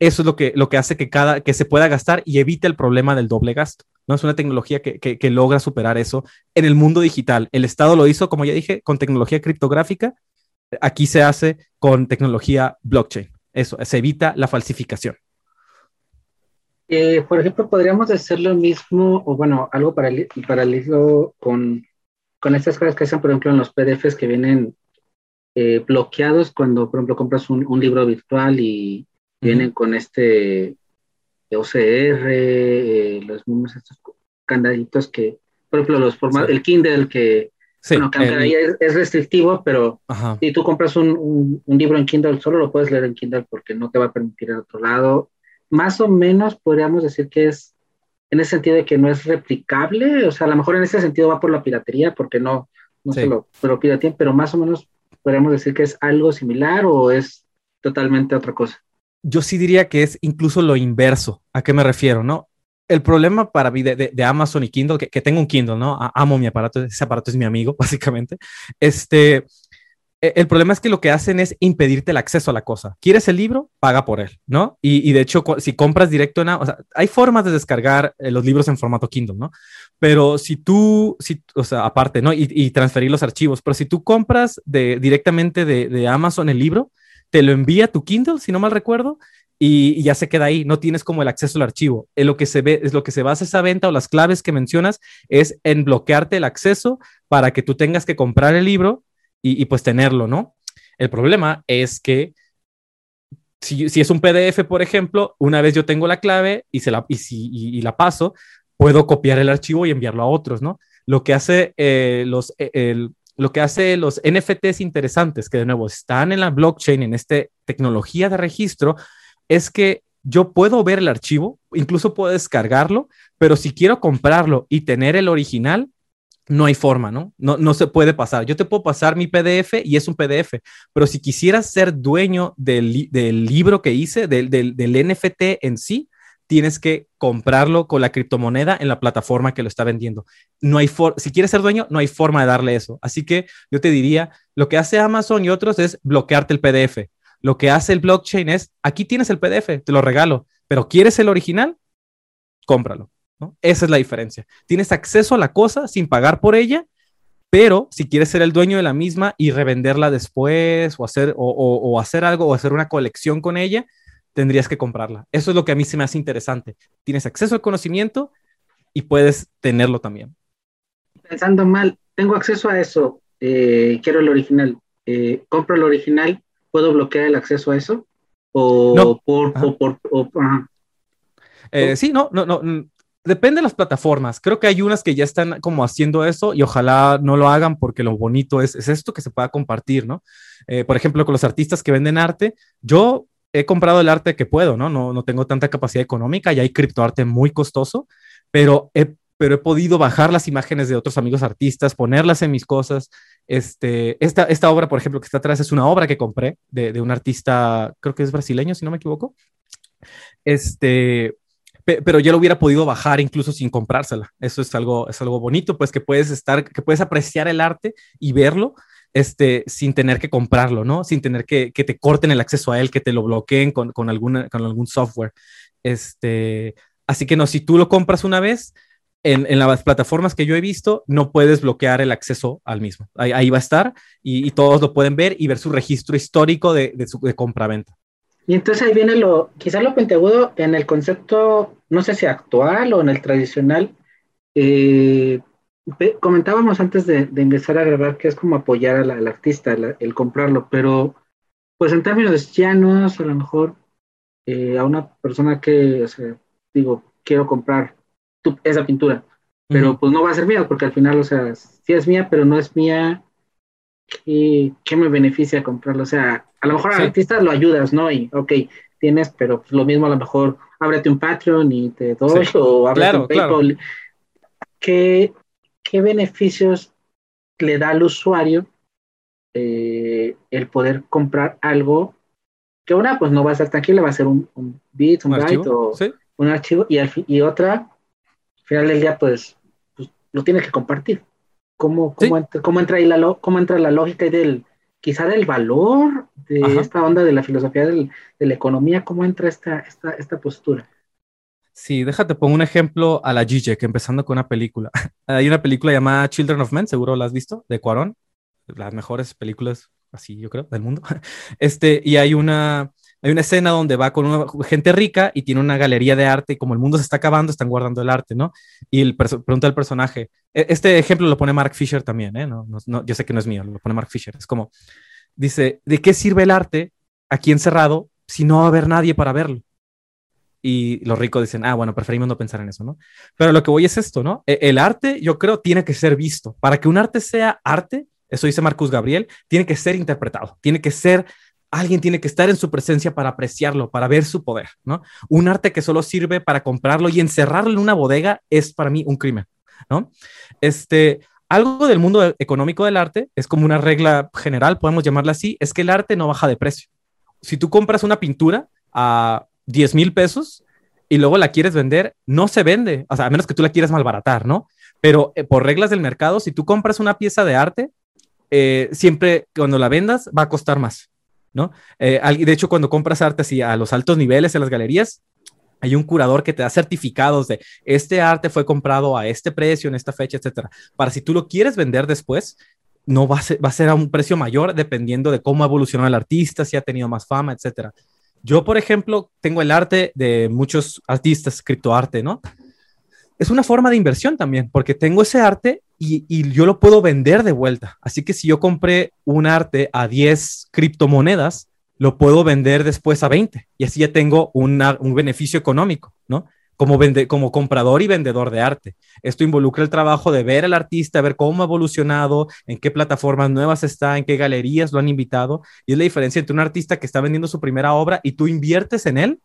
Eso es lo que, lo que hace que, cada, que se pueda gastar y evite el problema del doble gasto. ¿no? Es una tecnología que, que, logra superar eso en el mundo digital. El Estado lo hizo, como ya dije, con tecnología criptográfica. Aquí se hace con tecnología blockchain. Eso, se evita la falsificación. Eh, por ejemplo, podríamos hacer lo mismo, o bueno, algo paralelo con, con estas cosas que hacen, por ejemplo, en los PDFs que vienen eh, bloqueados cuando, por ejemplo, compras un, un libro virtual y, vienen con este OCR, eh, los mismos estos candaditos que, por ejemplo, los formatos, el Kindle que, bueno, que ahí es, restrictivo, pero si tú compras un, un, libro en Kindle, solo lo puedes leer en Kindle porque no te va a permitir en otro lado. Más o menos podríamos decir que es en ese sentido de que no es replicable, o sea, a lo mejor en ese sentido va por la piratería, porque no, no se lo, lo piratean, pero más o menos podríamos decir que es algo similar o es totalmente otra cosa yo sí diría que es incluso lo inverso. ¿A qué me refiero? ¿No? El problema para mí de, Amazon y Kindle, que, tengo un Kindle, ¿no? Amo mi aparato, ese aparato es mi amigo, básicamente. Este, e, el problema es que lo que hacen es impedirte el acceso a la cosa. ¿Quieres el libro? Paga por él, ¿no? Y, de hecho, si compras directo en, o sea, hay formas de descargar eh, los libros en formato Kindle, ¿no? Pero si tú, si, o sea, aparte, ¿no? Y, transferir los archivos, pero si tú compras de, directamente de, de Amazon el libro, te lo envía tu Kindle, si no mal recuerdo, y, ya se queda ahí, no tienes como el acceso al archivo. En lo que se ve, es lo que se basa esa venta o las claves que mencionas es en bloquearte el acceso para que tú tengas que comprar el libro y, pues tenerlo, ¿no? El problema es que si, es un PDF, por ejemplo, una vez yo tengo la clave y, se la, y, la paso, puedo copiar el archivo y enviarlo a otros, ¿no? Lo que hace eh, los, eh, el, lo que hace los NFTs interesantes, que de nuevo están en la blockchain, en esta tecnología de registro, es que yo puedo ver el archivo, incluso puedo descargarlo, pero si quiero comprarlo y tener el original, no hay forma, ¿no? No, no se puede pasar. Yo te puedo pasar mi PDF y es un PDF, pero si quisieras ser dueño del, libro que hice, del, del NFT en sí, tienes que comprarlo con la criptomoneda en la plataforma que lo está vendiendo. No hay si quieres ser dueño, no hay forma de darle eso. Así que yo te diría, lo que hace Amazon y otros es bloquearte el PDF. Lo que hace el blockchain es, aquí tienes el PDF, te lo regalo, pero ¿quieres el original? Cómpralo. Esa es la diferencia. Tienes acceso a la cosa sin pagar por ella, pero si quieres ser el dueño de la misma y revenderla después o hacer, o hacer algo o hacer una colección con ella, tendrías que comprarla. Eso es lo que a mí se me hace interesante. Tienes acceso al conocimiento y puedes tenerlo también. Pensando mal, tengo acceso a eso, eh, quiero el original, eh, compro el original, ¿puedo bloquear el acceso a eso? O por... Eh, sí, no, no, no. depende de las plataformas. Creo que hay unas que ya están como haciendo eso y ojalá no lo hagan porque lo bonito es, es esto que se pueda compartir, ¿no? Eh, por ejemplo, con los artistas que venden arte, yo he comprado el arte que puedo, ¿no? No, no tengo tanta capacidad económica y hay criptoarte muy costoso, pero he, pero he podido bajar las imágenes de otros amigos artistas, ponerlas en mis cosas. Este, esta, esta obra, por ejemplo, que está atrás, es una obra que compré de, un artista, creo que es brasileño, si no me equivoco. Este, pero ya lo hubiera podido bajar incluso sin comprársela. Eso es algo, es algo bonito, pues que puedes estar, que puedes apreciar el arte y verlo este, sin tener que comprarlo, ¿no? Sin tener que, que te corten el acceso a él, que te lo bloqueen con, con, alguna, con algún software. Este, así que no, si tú lo compras una vez, en, en, las plataformas que yo he visto, no puedes bloquear el acceso al mismo. Ahí, va a estar y, y, todos lo pueden ver y ver su registro histórico de, de, compra-venta. Y entonces ahí viene lo, quizás lo penteagudo en el concepto, no sé si actual o en el tradicional. Eh, comentábamos antes de, de, empezar a grabar que es como apoyar al, al artista, el, el, comprarlo, pero pues en términos llanos, a lo mejor eh, a una persona que, o sea, digo, quiero comprar tu, esa pintura, pero uh -huh. pues no va a ser mía, porque al final, o sea, sí es mía, pero no es mía, ¿qué, qué me beneficia comprarlo? O sea, a lo mejor al sí. artista lo ayudas, ¿no? Y, ok, tienes, pero pues lo mismo a lo mejor ábrete un Patreon y te doy, sí. o ábrete claro, un PayPal. Claro. ¿Qué, ¿Qué beneficios le da al usuario eh, el poder comprar algo que una pues no va a ser tranquila, va a ser un, un bit, un, ¿Un byte o ¿Sí? un archivo y, al, y otra, al final del día pues, pues lo tienes que compartir. ¿Cómo, cómo, ¿Sí? entra, cómo, entra ahí la, cómo entra la lógica y del, quizá del valor de Ajá. esta onda de la filosofía del, de la economía, cómo entra esta, esta, esta postura. Sí, déjate, pongo un ejemplo a la que empezando con una película. Hay una película llamada Children of Men, seguro la has visto, de Cuarón, las mejores películas, así yo creo, del mundo. Este, y hay una, hay una escena donde va con gente rica y tiene una galería de arte y como el mundo se está acabando, están guardando el arte, ¿no? Y el pregunta al personaje, e, este ejemplo lo pone Mark Fisher también, ¿eh? No, no, no, yo sé que no es mío, lo pone Mark Fisher. Es como, dice, ¿de qué sirve el arte aquí encerrado si no va a haber nadie para verlo? Y los ricos dicen, ah, bueno, preferimos no pensar en eso, ¿no? Pero lo que voy es esto, ¿no? E, El arte, yo creo, tiene que ser visto. Para que un arte sea arte, eso dice Marcus Gabriel, tiene que ser interpretado, tiene que ser, alguien tiene que estar en su presencia para apreciarlo, para ver su poder, ¿no? Un arte que solo sirve para comprarlo y encerrarlo en una bodega es para mí un crimen, ¿no? Este, algo del mundo económico del arte es como una regla general, podemos llamarla así, es que el arte no baja de precio. Si tú compras una pintura a 10 mil pesos y luego la quieres vender, no se vende, o sea, a menos que tú la quieras malbaratar, ¿no? Pero eh, por reglas del mercado, si tú compras una pieza de arte, eh, siempre cuando la vendas va a costar más, ¿no? Eh, de hecho, cuando compras arte así a los altos niveles en las galerías, hay un curador que te da certificados de este arte fue comprado a este precio, en esta fecha, etcétera. Para si tú lo quieres vender después, no va a ser, va a, ser a un precio mayor dependiendo de cómo evolucionó el artista, si ha tenido más fama, etcétera. Yo, por ejemplo, tengo el arte de muchos artistas, criptoarte, ¿no? Es una forma de inversión también, porque tengo ese arte y, yo lo puedo vender de vuelta. Así que si yo compré un arte a 10 criptomonedas, lo puedo vender después a 20 y así ya tengo un beneficio económico, ¿no? Como, comprador y vendedor de arte. Esto involucra el trabajo de ver al artista, ver cómo ha evolucionado, en qué plataformas nuevas está, en qué galerías lo han invitado. Y es la diferencia entre un artista que está vendiendo su primera obra y tú inviertes en él,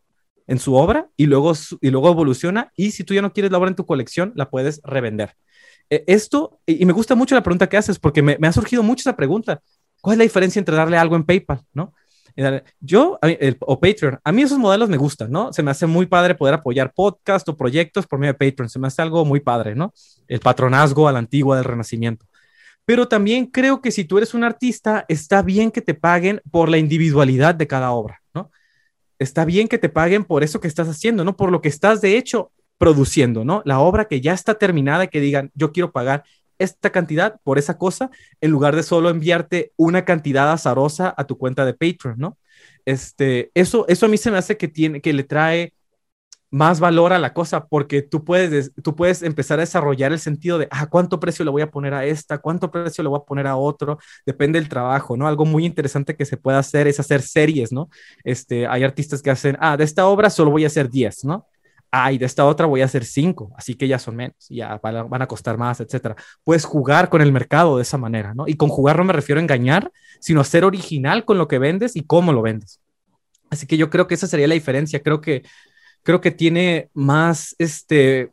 en su obra, y luego, y luego evoluciona. Y si tú ya no quieres la obra en tu colección, la puedes revender. Eh, esto, y me gusta mucho la pregunta que haces, porque me, me ha surgido mucho esa pregunta. ¿Cuál es la diferencia entre darle algo en PayPal, no? Yo, o Patreon, a mí esos modelos me gustan, ¿no? Se me hace muy padre poder apoyar podcast o proyectos por medio de Patreon, se me hace algo muy padre, ¿no? El patronazgo a la antigua del Renacimiento. Pero también creo que si tú eres un artista, está bien que te paguen por la individualidad de cada obra, ¿no? Está bien que te paguen por eso que estás haciendo, ¿no? Por lo que estás, de hecho, produciendo, ¿no? La obra que ya está terminada que digan, yo quiero pagar esta cantidad por esa cosa en lugar de solo enviarte una cantidad azarosa a tu cuenta de Patreon, ¿no? Este, eso, eso a mí se me hace que, tiene, que le trae más valor a la cosa porque tú puedes, tú puedes empezar a desarrollar el sentido de, ah, ¿cuánto precio le voy a poner a esta? ¿Cuánto precio le voy a poner a otro? Depende del trabajo, ¿no? Algo muy interesante que se puede hacer es hacer series, ¿no? Este, hay artistas que hacen, ah, de esta obra solo voy a hacer 10, ¿no? Ay, de esta otra voy a hacer cinco, así que ya son menos, ya van a, costar más, etcétera. Puedes jugar con el mercado de esa manera, ¿no? Y con jugar no me refiero a engañar, sino a ser original con lo que vendes y cómo lo vendes. Así que yo creo que esa sería la diferencia. Creo que, creo que tiene más, este,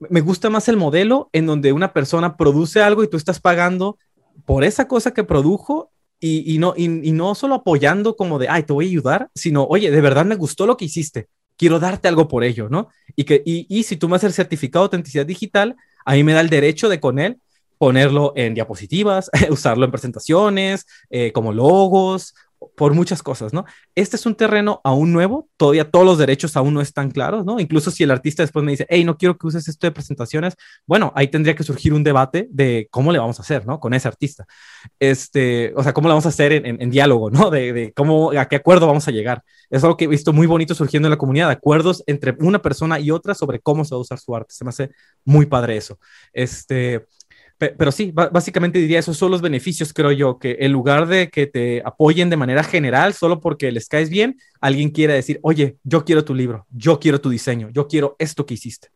me gusta más el modelo en donde una persona produce algo y tú estás pagando por esa cosa que produjo y, no, y, no solo apoyando como de, ay, te voy a ayudar, sino, oye, de verdad me gustó lo que hiciste, quiero darte algo por ello, ¿no? Y, que, y, si tú me haces el certificado de autenticidad digital, a mí me da el derecho de con él ponerlo en diapositivas, usarlo en presentaciones, eh, como logos por muchas cosas, ¿no? Este es un terreno aún nuevo, todavía todos los derechos aún no están claros, ¿no? Incluso si el artista después me dice, hey, no quiero que uses esto de presentaciones, bueno, ahí tendría que surgir un debate de cómo le vamos a hacer, ¿no? Con ese artista. Este, o sea, cómo le vamos a hacer en, diálogo, ¿no? De, de, cómo, a qué acuerdo vamos a llegar. Es algo que he visto muy bonito surgiendo en la comunidad, acuerdos entre una persona y otra sobre cómo se va a usar su arte. Se me hace muy padre eso. Este, pero sí, básicamente diría, esos son los beneficios, creo yo, que en lugar de que te apoyen de manera general, solo porque les caes bien, alguien quiere decir, oye, yo quiero tu libro, yo quiero tu diseño, yo quiero esto que hiciste.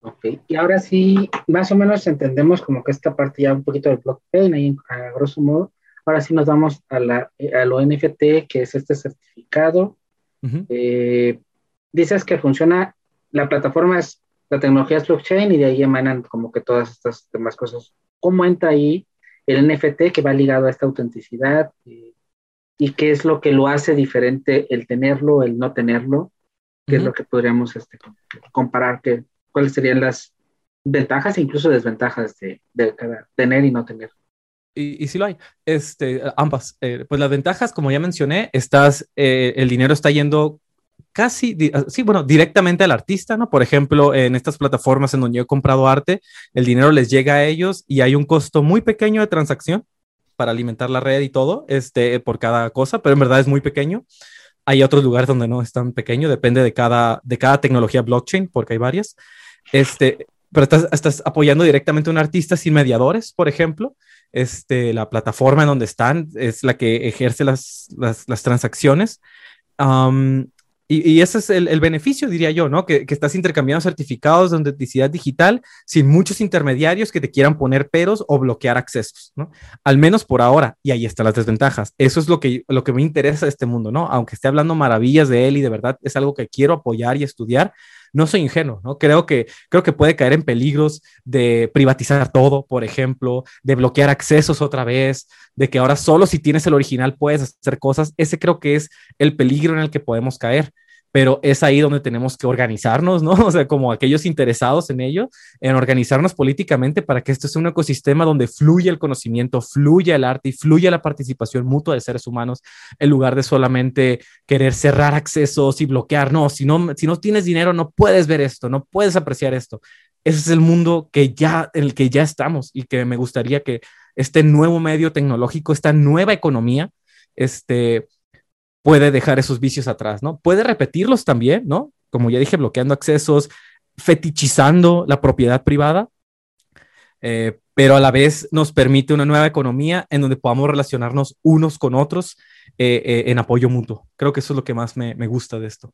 Ok, y ahora sí, más o menos entendemos como que esta parte ya un poquito del blockchain, ahí a grosso modo. Ahora sí nos vamos a, la, a lo NFT, que es este certificado. Eh, dices que funciona, la plataforma es la tecnología es blockchain y de ahí emanan como que todas estas demás cosas. ¿Cómo entra ahí el NFT que va ligado a esta autenticidad? ¿Y qué es lo que lo hace diferente el tenerlo, el no tenerlo? ¿Qué es lo que podríamos este, comparar? Que, ¿Cuáles serían las ventajas e incluso desventajas de, tener y no tener? Y, y, sí lo hay, este, ambas. Eh, pues las ventajas, como ya mencioné, estás, eh, el dinero está yendo casi, ah, sí, bueno, directamente al artista, ¿no? Por ejemplo, en estas plataformas en donde yo he comprado arte, el dinero les llega a ellos y hay un costo muy pequeño de transacción para alimentar la red y todo, este, por cada cosa, pero en verdad es muy pequeño. Hay otros lugares donde no es tan pequeño, depende de cada, de cada tecnología blockchain, porque hay varias. Este, pero estás, estás apoyando directamente a un artista sin mediadores, por ejemplo. Este, la plataforma en donde están es la que ejerce las, las, las transacciones. Y, ese es el, beneficio, diría yo, ¿no? Que, estás intercambiando certificados de autenticidad digital sin muchos intermediarios que te quieran poner peros o bloquear accesos, ¿no? Al menos por ahora, y ahí están las desventajas. Eso es lo que, lo que me interesa de este mundo, ¿no? Aunque esté hablando maravillas de él y de verdad es algo que quiero apoyar y estudiar, no soy ingenuo, ¿no? Creo que, creo que puede caer en peligros de privatizar todo, por ejemplo, de bloquear accesos otra vez, de que ahora solo si tienes el original puedes hacer cosas. Ese creo que es el peligro en el que podemos caer pero es ahí donde tenemos que organizarnos, ¿no? O sea, como aquellos interesados en ello, en organizarnos políticamente para que esto sea un ecosistema donde fluya el conocimiento, fluya el arte y fluya la participación mutua de seres humanos, en lugar de solamente querer cerrar accesos y bloquear. No, si no, si no tienes dinero, no puedes ver esto, no puedes apreciar esto. Ese es el mundo que ya, en el que ya estamos y que me gustaría que este nuevo medio tecnológico, esta nueva economía, este, puede dejar esos vicios atrás, ¿no? Puede repetirlos también, ¿no? Como ya dije, bloqueando accesos, fetichizando la propiedad privada, eh, pero a la vez nos permite una nueva economía en donde podamos relacionarnos unos con otros eh, eh, en apoyo mutuo. Creo que eso es lo que más me, gusta de esto.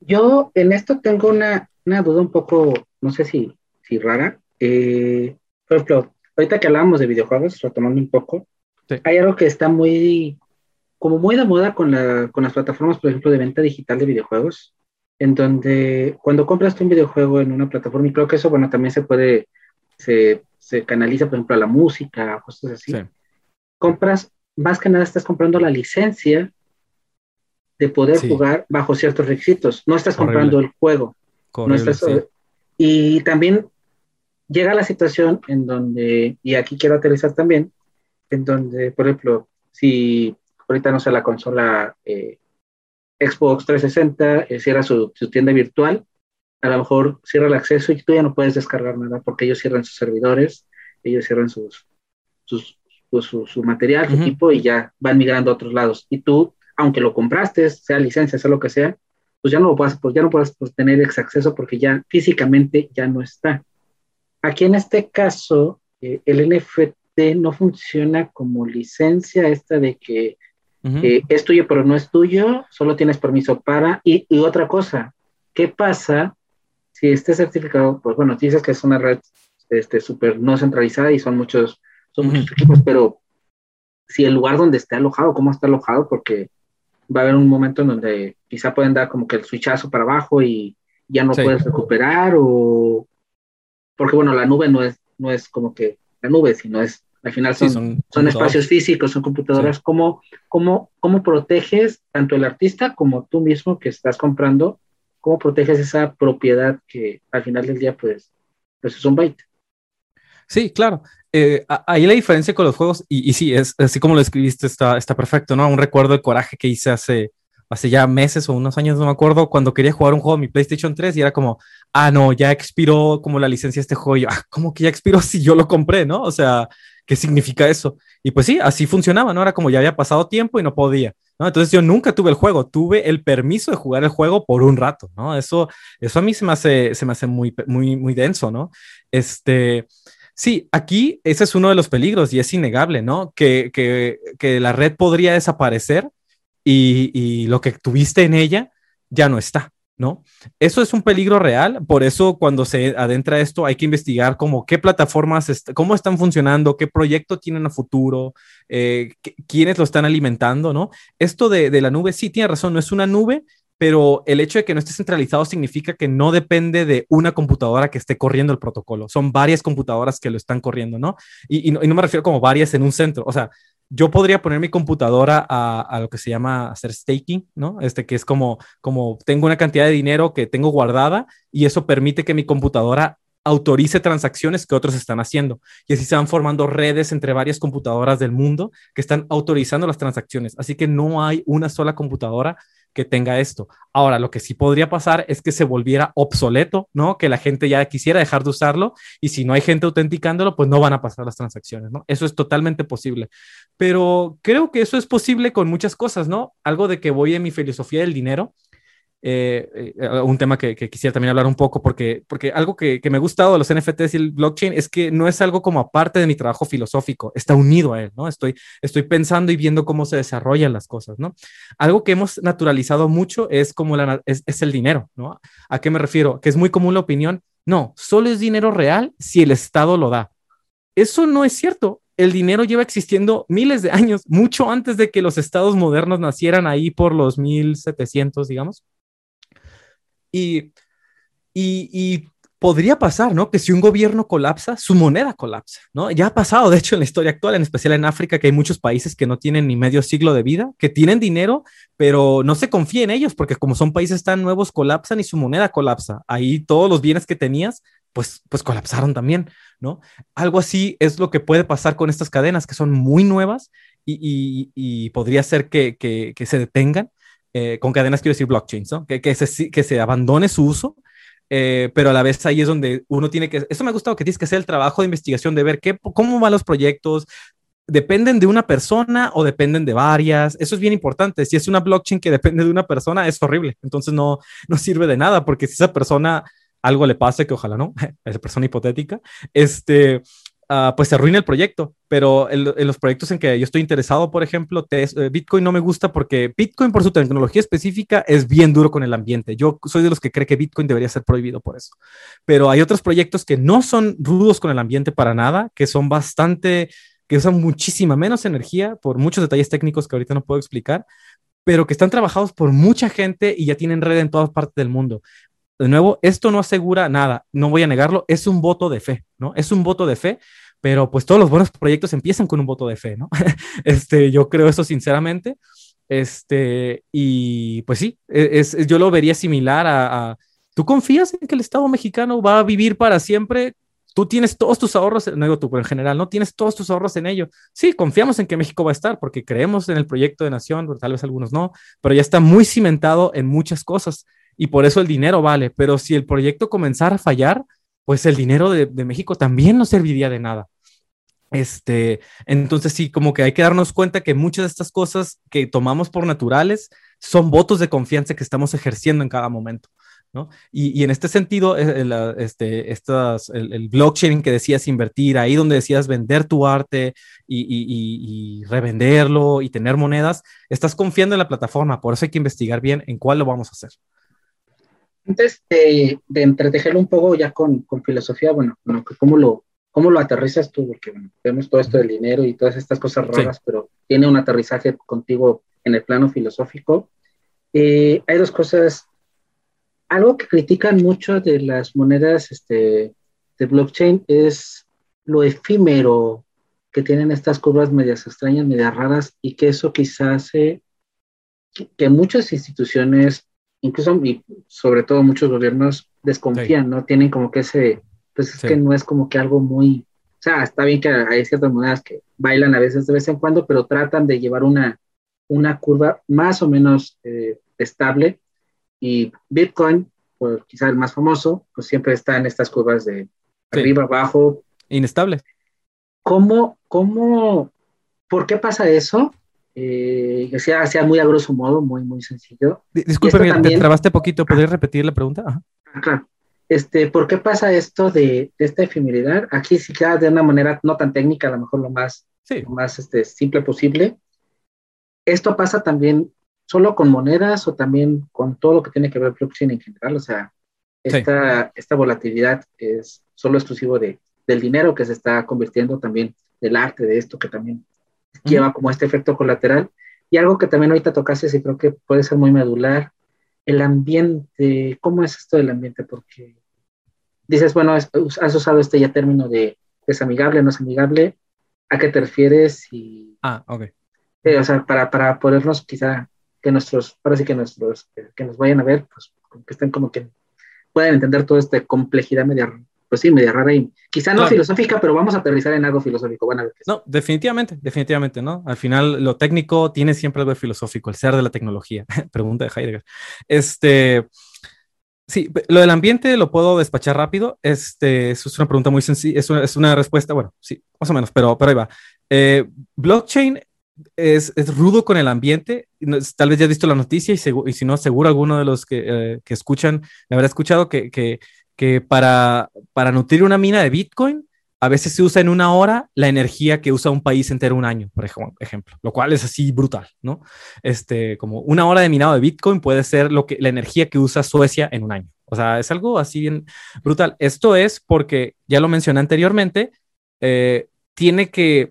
Yo en esto tengo una, duda un poco, no sé si, si rara. por ejemplo, ahorita que hablábamos de videojuegos, retomando un poco, hay algo que está muy, como muy de moda con, la, con las plataformas, por ejemplo, de venta digital de videojuegos, en donde cuando compras un videojuego en una plataforma, y creo que eso, bueno, también se puede, se, se canaliza, por ejemplo, a la música, cosas así. Compras, más que nada estás comprando la licencia de poder jugar bajo ciertos requisitos. No estás comprando el juego. no estás, Y también llega la situación en donde, y aquí quiero aterrizar también, en donde, por ejemplo, si ahorita no sé la consola eh, Xbox 360 eh, cierra su, tienda virtual, a lo mejor cierra el acceso y tú ya no puedes descargar nada porque ellos cierran sus servidores, ellos cierran sus, sus pues, su, material, su equipo y ya van migrando a otros lados. Y tú, aunque lo compraste, sea licencia, sea lo que sea, pues ya no lo puedes, pues ya no puedes pues, tener ese acceso porque ya físicamente ya no está. Aquí en este caso, eh, el NFT no funciona como licencia esta de que Eh, es tuyo, pero no es tuyo, solo tienes permiso para. Y, y, otra cosa, ¿qué pasa si este certificado, pues bueno, dices que es una red este, súper no centralizada y son muchos, son muchos equipos, pero si el lugar donde está alojado, cómo está alojado, porque va a haber un momento en donde quizá pueden dar como que el switchazo para abajo y ya no puedes recuperar o porque bueno, la nube no es, no es como que la nube, sino es al final son, son, espacios físicos, son computadoras. ¿Cómo, cómo, cómo proteges tanto el artista como tú mismo que estás comprando? ¿Cómo proteges esa propiedad que al final del día, pues, pues es un byte? Sí, claro. Eh, ahí la diferencia con los juegos, y, y, sí, es así como lo escribiste, está, está perfecto, ¿no? Un recuerdo de coraje que hice hace, hace ya meses o unos años, no me acuerdo, cuando quería jugar un juego en mi PlayStation 3 y era como, ah, no, ya expiró como la licencia de este juego. Y yo, ah, ¿cómo que ya expiró si yo lo compré, no? O sea, ¿Qué significa eso? Y pues sí, así funcionaba, ¿no? Era como ya había pasado tiempo y no podía, ¿no? Entonces yo nunca tuve el juego, tuve el permiso de jugar el juego por un rato, ¿no? Eso, eso a mí se me hace, se me hace muy, muy, muy denso, ¿no? Este, sí, aquí ese es uno de los peligros y es innegable, ¿no? Que, que, que la red podría desaparecer y, lo que tuviste en ella ya no está. ¿no? Eso es un peligro real, por eso cuando se adentra esto hay que investigar como qué plataformas, cómo están funcionando, qué proyecto tienen a futuro, eh, quiénes lo están alimentando, ¿no? Esto de, la nube, sí, tiene razón, no es una nube, pero el hecho de que no esté centralizado significa que no depende de una computadora que esté corriendo el protocolo, son varias computadoras que lo están corriendo, ¿no? Y, no, y no me refiero como varias en un centro, o sea, yo podría poner mi computadora a, lo que se llama hacer staking, ¿no? Este que es como, como tengo una cantidad de dinero que tengo guardada y eso permite que mi computadora autorice transacciones que otros están haciendo. Y así se van formando redes entre varias computadoras del mundo que están autorizando las transacciones. Así que no hay una sola computadora que tenga esto. Ahora, lo que sí podría pasar es que se volviera obsoleto, ¿no? Que la gente ya quisiera dejar de usarlo y si no hay gente autenticándolo, pues no van a pasar las transacciones. Eso es totalmente posible. Pero creo que eso es posible con muchas cosas, ¿no? Algo de que voy en mi filosofía del dinero eh, eh, un tema que, quisiera también hablar un poco, porque, porque algo que, me ha gustado de los NFTs y el blockchain es que no es algo como aparte de mi trabajo filosófico, está unido a él, ¿no? Estoy, estoy pensando y viendo cómo se desarrollan las cosas, ¿no? Algo que hemos naturalizado mucho es como la, es, es el dinero, ¿no? ¿A qué me refiero? Que es muy común la opinión, no, solo es dinero real si el Estado lo da. Eso no es cierto el dinero lleva existiendo miles de años, mucho antes de que los estados modernos nacieran ahí por los 1700, digamos. Y, y, podría pasar, ¿no? Que si un gobierno colapsa, su moneda colapsa, ¿no? Ya ha pasado, de hecho, en la historia actual, en especial en África, que hay muchos países que no tienen ni medio siglo de vida, que tienen dinero, pero no se confía en ellos, porque como son países tan nuevos, colapsan y su moneda colapsa. Ahí todos los bienes que tenías, pues, pues colapsaron también, ¿no? Algo así es lo que puede pasar con estas cadenas, que son muy nuevas y, y, podría ser que, que, que se detengan eh, con cadenas quiero decir blockchains, ¿no? que, que, se, que se abandone su uso, eh, pero a la vez ahí es donde uno tiene que, eso me ha gustado, que tienes que hacer el trabajo de investigación de ver qué, cómo van los proyectos, dependen de una persona o dependen de varias, eso es bien importante, si es una blockchain que depende de una persona, es horrible, entonces no, no sirve de nada, porque si esa persona algo le pase, que ojalá no, esa persona hipotética, este, Ah, pues se arruina el proyecto. Pero en, los proyectos en que yo estoy interesado, por ejemplo, eh, Bitcoin no me gusta porque Bitcoin por su tecnología específica es bien duro con el ambiente. Yo soy de los que cree que Bitcoin debería ser prohibido por eso. Pero hay otros proyectos que no son rudos con el ambiente para nada, que son bastante, que usan muchísima menos energía por muchos detalles técnicos que ahorita no puedo explicar, pero que están trabajados por mucha gente y ya tienen red en todas partes del mundo de nuevo, esto no asegura nada, no voy a negarlo, es un voto de fe, ¿no? Es un voto de fe pero pues todos los buenos proyectos empiezan con un voto de fe, ¿no? este, yo creo eso sinceramente. Este, y pues sí, e, es, yo lo vería similar a, ¿tú confías en que el Estado mexicano va a vivir para siempre? Tú tienes todos tus ahorros, no digo tú, pero en general, ¿no? Tienes todos tus ahorros en ello. Sí, confiamos en que México va a estar porque creemos en el proyecto de nación, tal vez algunos no, pero ya está muy cimentado en muchas cosas y por eso el dinero vale. Pero si el proyecto comenzara a fallar, pues el dinero de, México también no serviría de nada. Este, entonces sí, como que hay que darnos cuenta que muchas de estas cosas que tomamos por naturales son votos de confianza que estamos ejerciendo en cada momento. ¿no? Y, en este sentido, eh, el, este, estas, el, blockchain que decías invertir, ahí donde decías vender tu arte y, revenderlo y tener monedas, estás confiando en la plataforma, por eso hay que investigar bien en cuál lo vamos a hacer. Antes de, de entretejerlo un poco ya con, con filosofía, bueno, ¿cómo lo, ¿cómo lo aterrizas tú? Porque vemos todo esto del dinero y todas estas cosas raras, pero tiene un aterrizaje contigo en el plano filosófico. Eh, hay dos cosas algo que critican mucho de las monedas este, de blockchain es lo efímero que tienen estas curvas medias extrañas, medias raras, y que eso quizás hace que, muchas instituciones, incluso y sobre todo muchos gobiernos, desconfían, ¿no? Tienen como que ese, pues es que no es como que algo muy, o sea, está bien que hay ciertas monedas que bailan a veces de vez en cuando, pero tratan de llevar una, una curva más o menos eh, estable y Bitcoin, por quizá el más famoso, pues siempre está en estas curvas de arriba, abajo. Inestable. ¿Cómo, cómo, por qué pasa eso? Eh, sea, sea muy a grosso modo, muy, muy sencillo. Disculpe, te trabaste poquito, ¿podrías repetir la pregunta? Ah, claro. Este, ¿Por qué pasa esto de, esta efemeridad? Aquí sí queda de una manera no tan técnica, a lo mejor lo más, más este, simple posible. Esto pasa también solo con monedas o también con todo lo que tiene que ver blockchain en general. O sea, esta, esta volatilidad es solo exclusivo de, del dinero que se está convirtiendo también del arte, de esto que también lleva como este efecto colateral. Y algo que también ahorita tocaste y creo que puede ser muy medular, el ambiente, ¿cómo es esto del ambiente? Porque dices, bueno, has usado este ya término de desamigable, no es amigable, ¿a qué te refieres? Y, ah, ok. Eh, o sea, para, para podernos quizá que nuestros, parece que nuestros, que nos vayan a ver, pues que estén como que puedan entender toda esta complejidad media, pues sí, media rara y quizá no filosófica, pero vamos a aterrizar en algo filosófico. Bueno, no, definitivamente, definitivamente, ¿no? Al final lo técnico tiene siempre algo de filosófico, el ser de la tecnología. Pregunta de Heidegger. Este, sí, lo del ambiente lo puedo despachar rápido. Este, es una pregunta muy sencilla, es una, es una respuesta, bueno, sí, más o menos, pero, pero ahí va. Eh, blockchain es, es, rudo con el ambiente. Tal vez ya has visto la noticia y, y si no, seguro alguno de los que, eh, que escuchan me habrá escuchado que, que, que, para, para nutrir una mina de Bitcoin, a veces se usa en una hora la energía que usa un país entero un año, por ejemplo, lo cual es así brutal, ¿no? Este, como una hora de minado de Bitcoin puede ser lo que, la energía que usa Suecia en un año. O sea, es algo así brutal. Esto es porque, ya lo mencioné anteriormente, eh, tiene que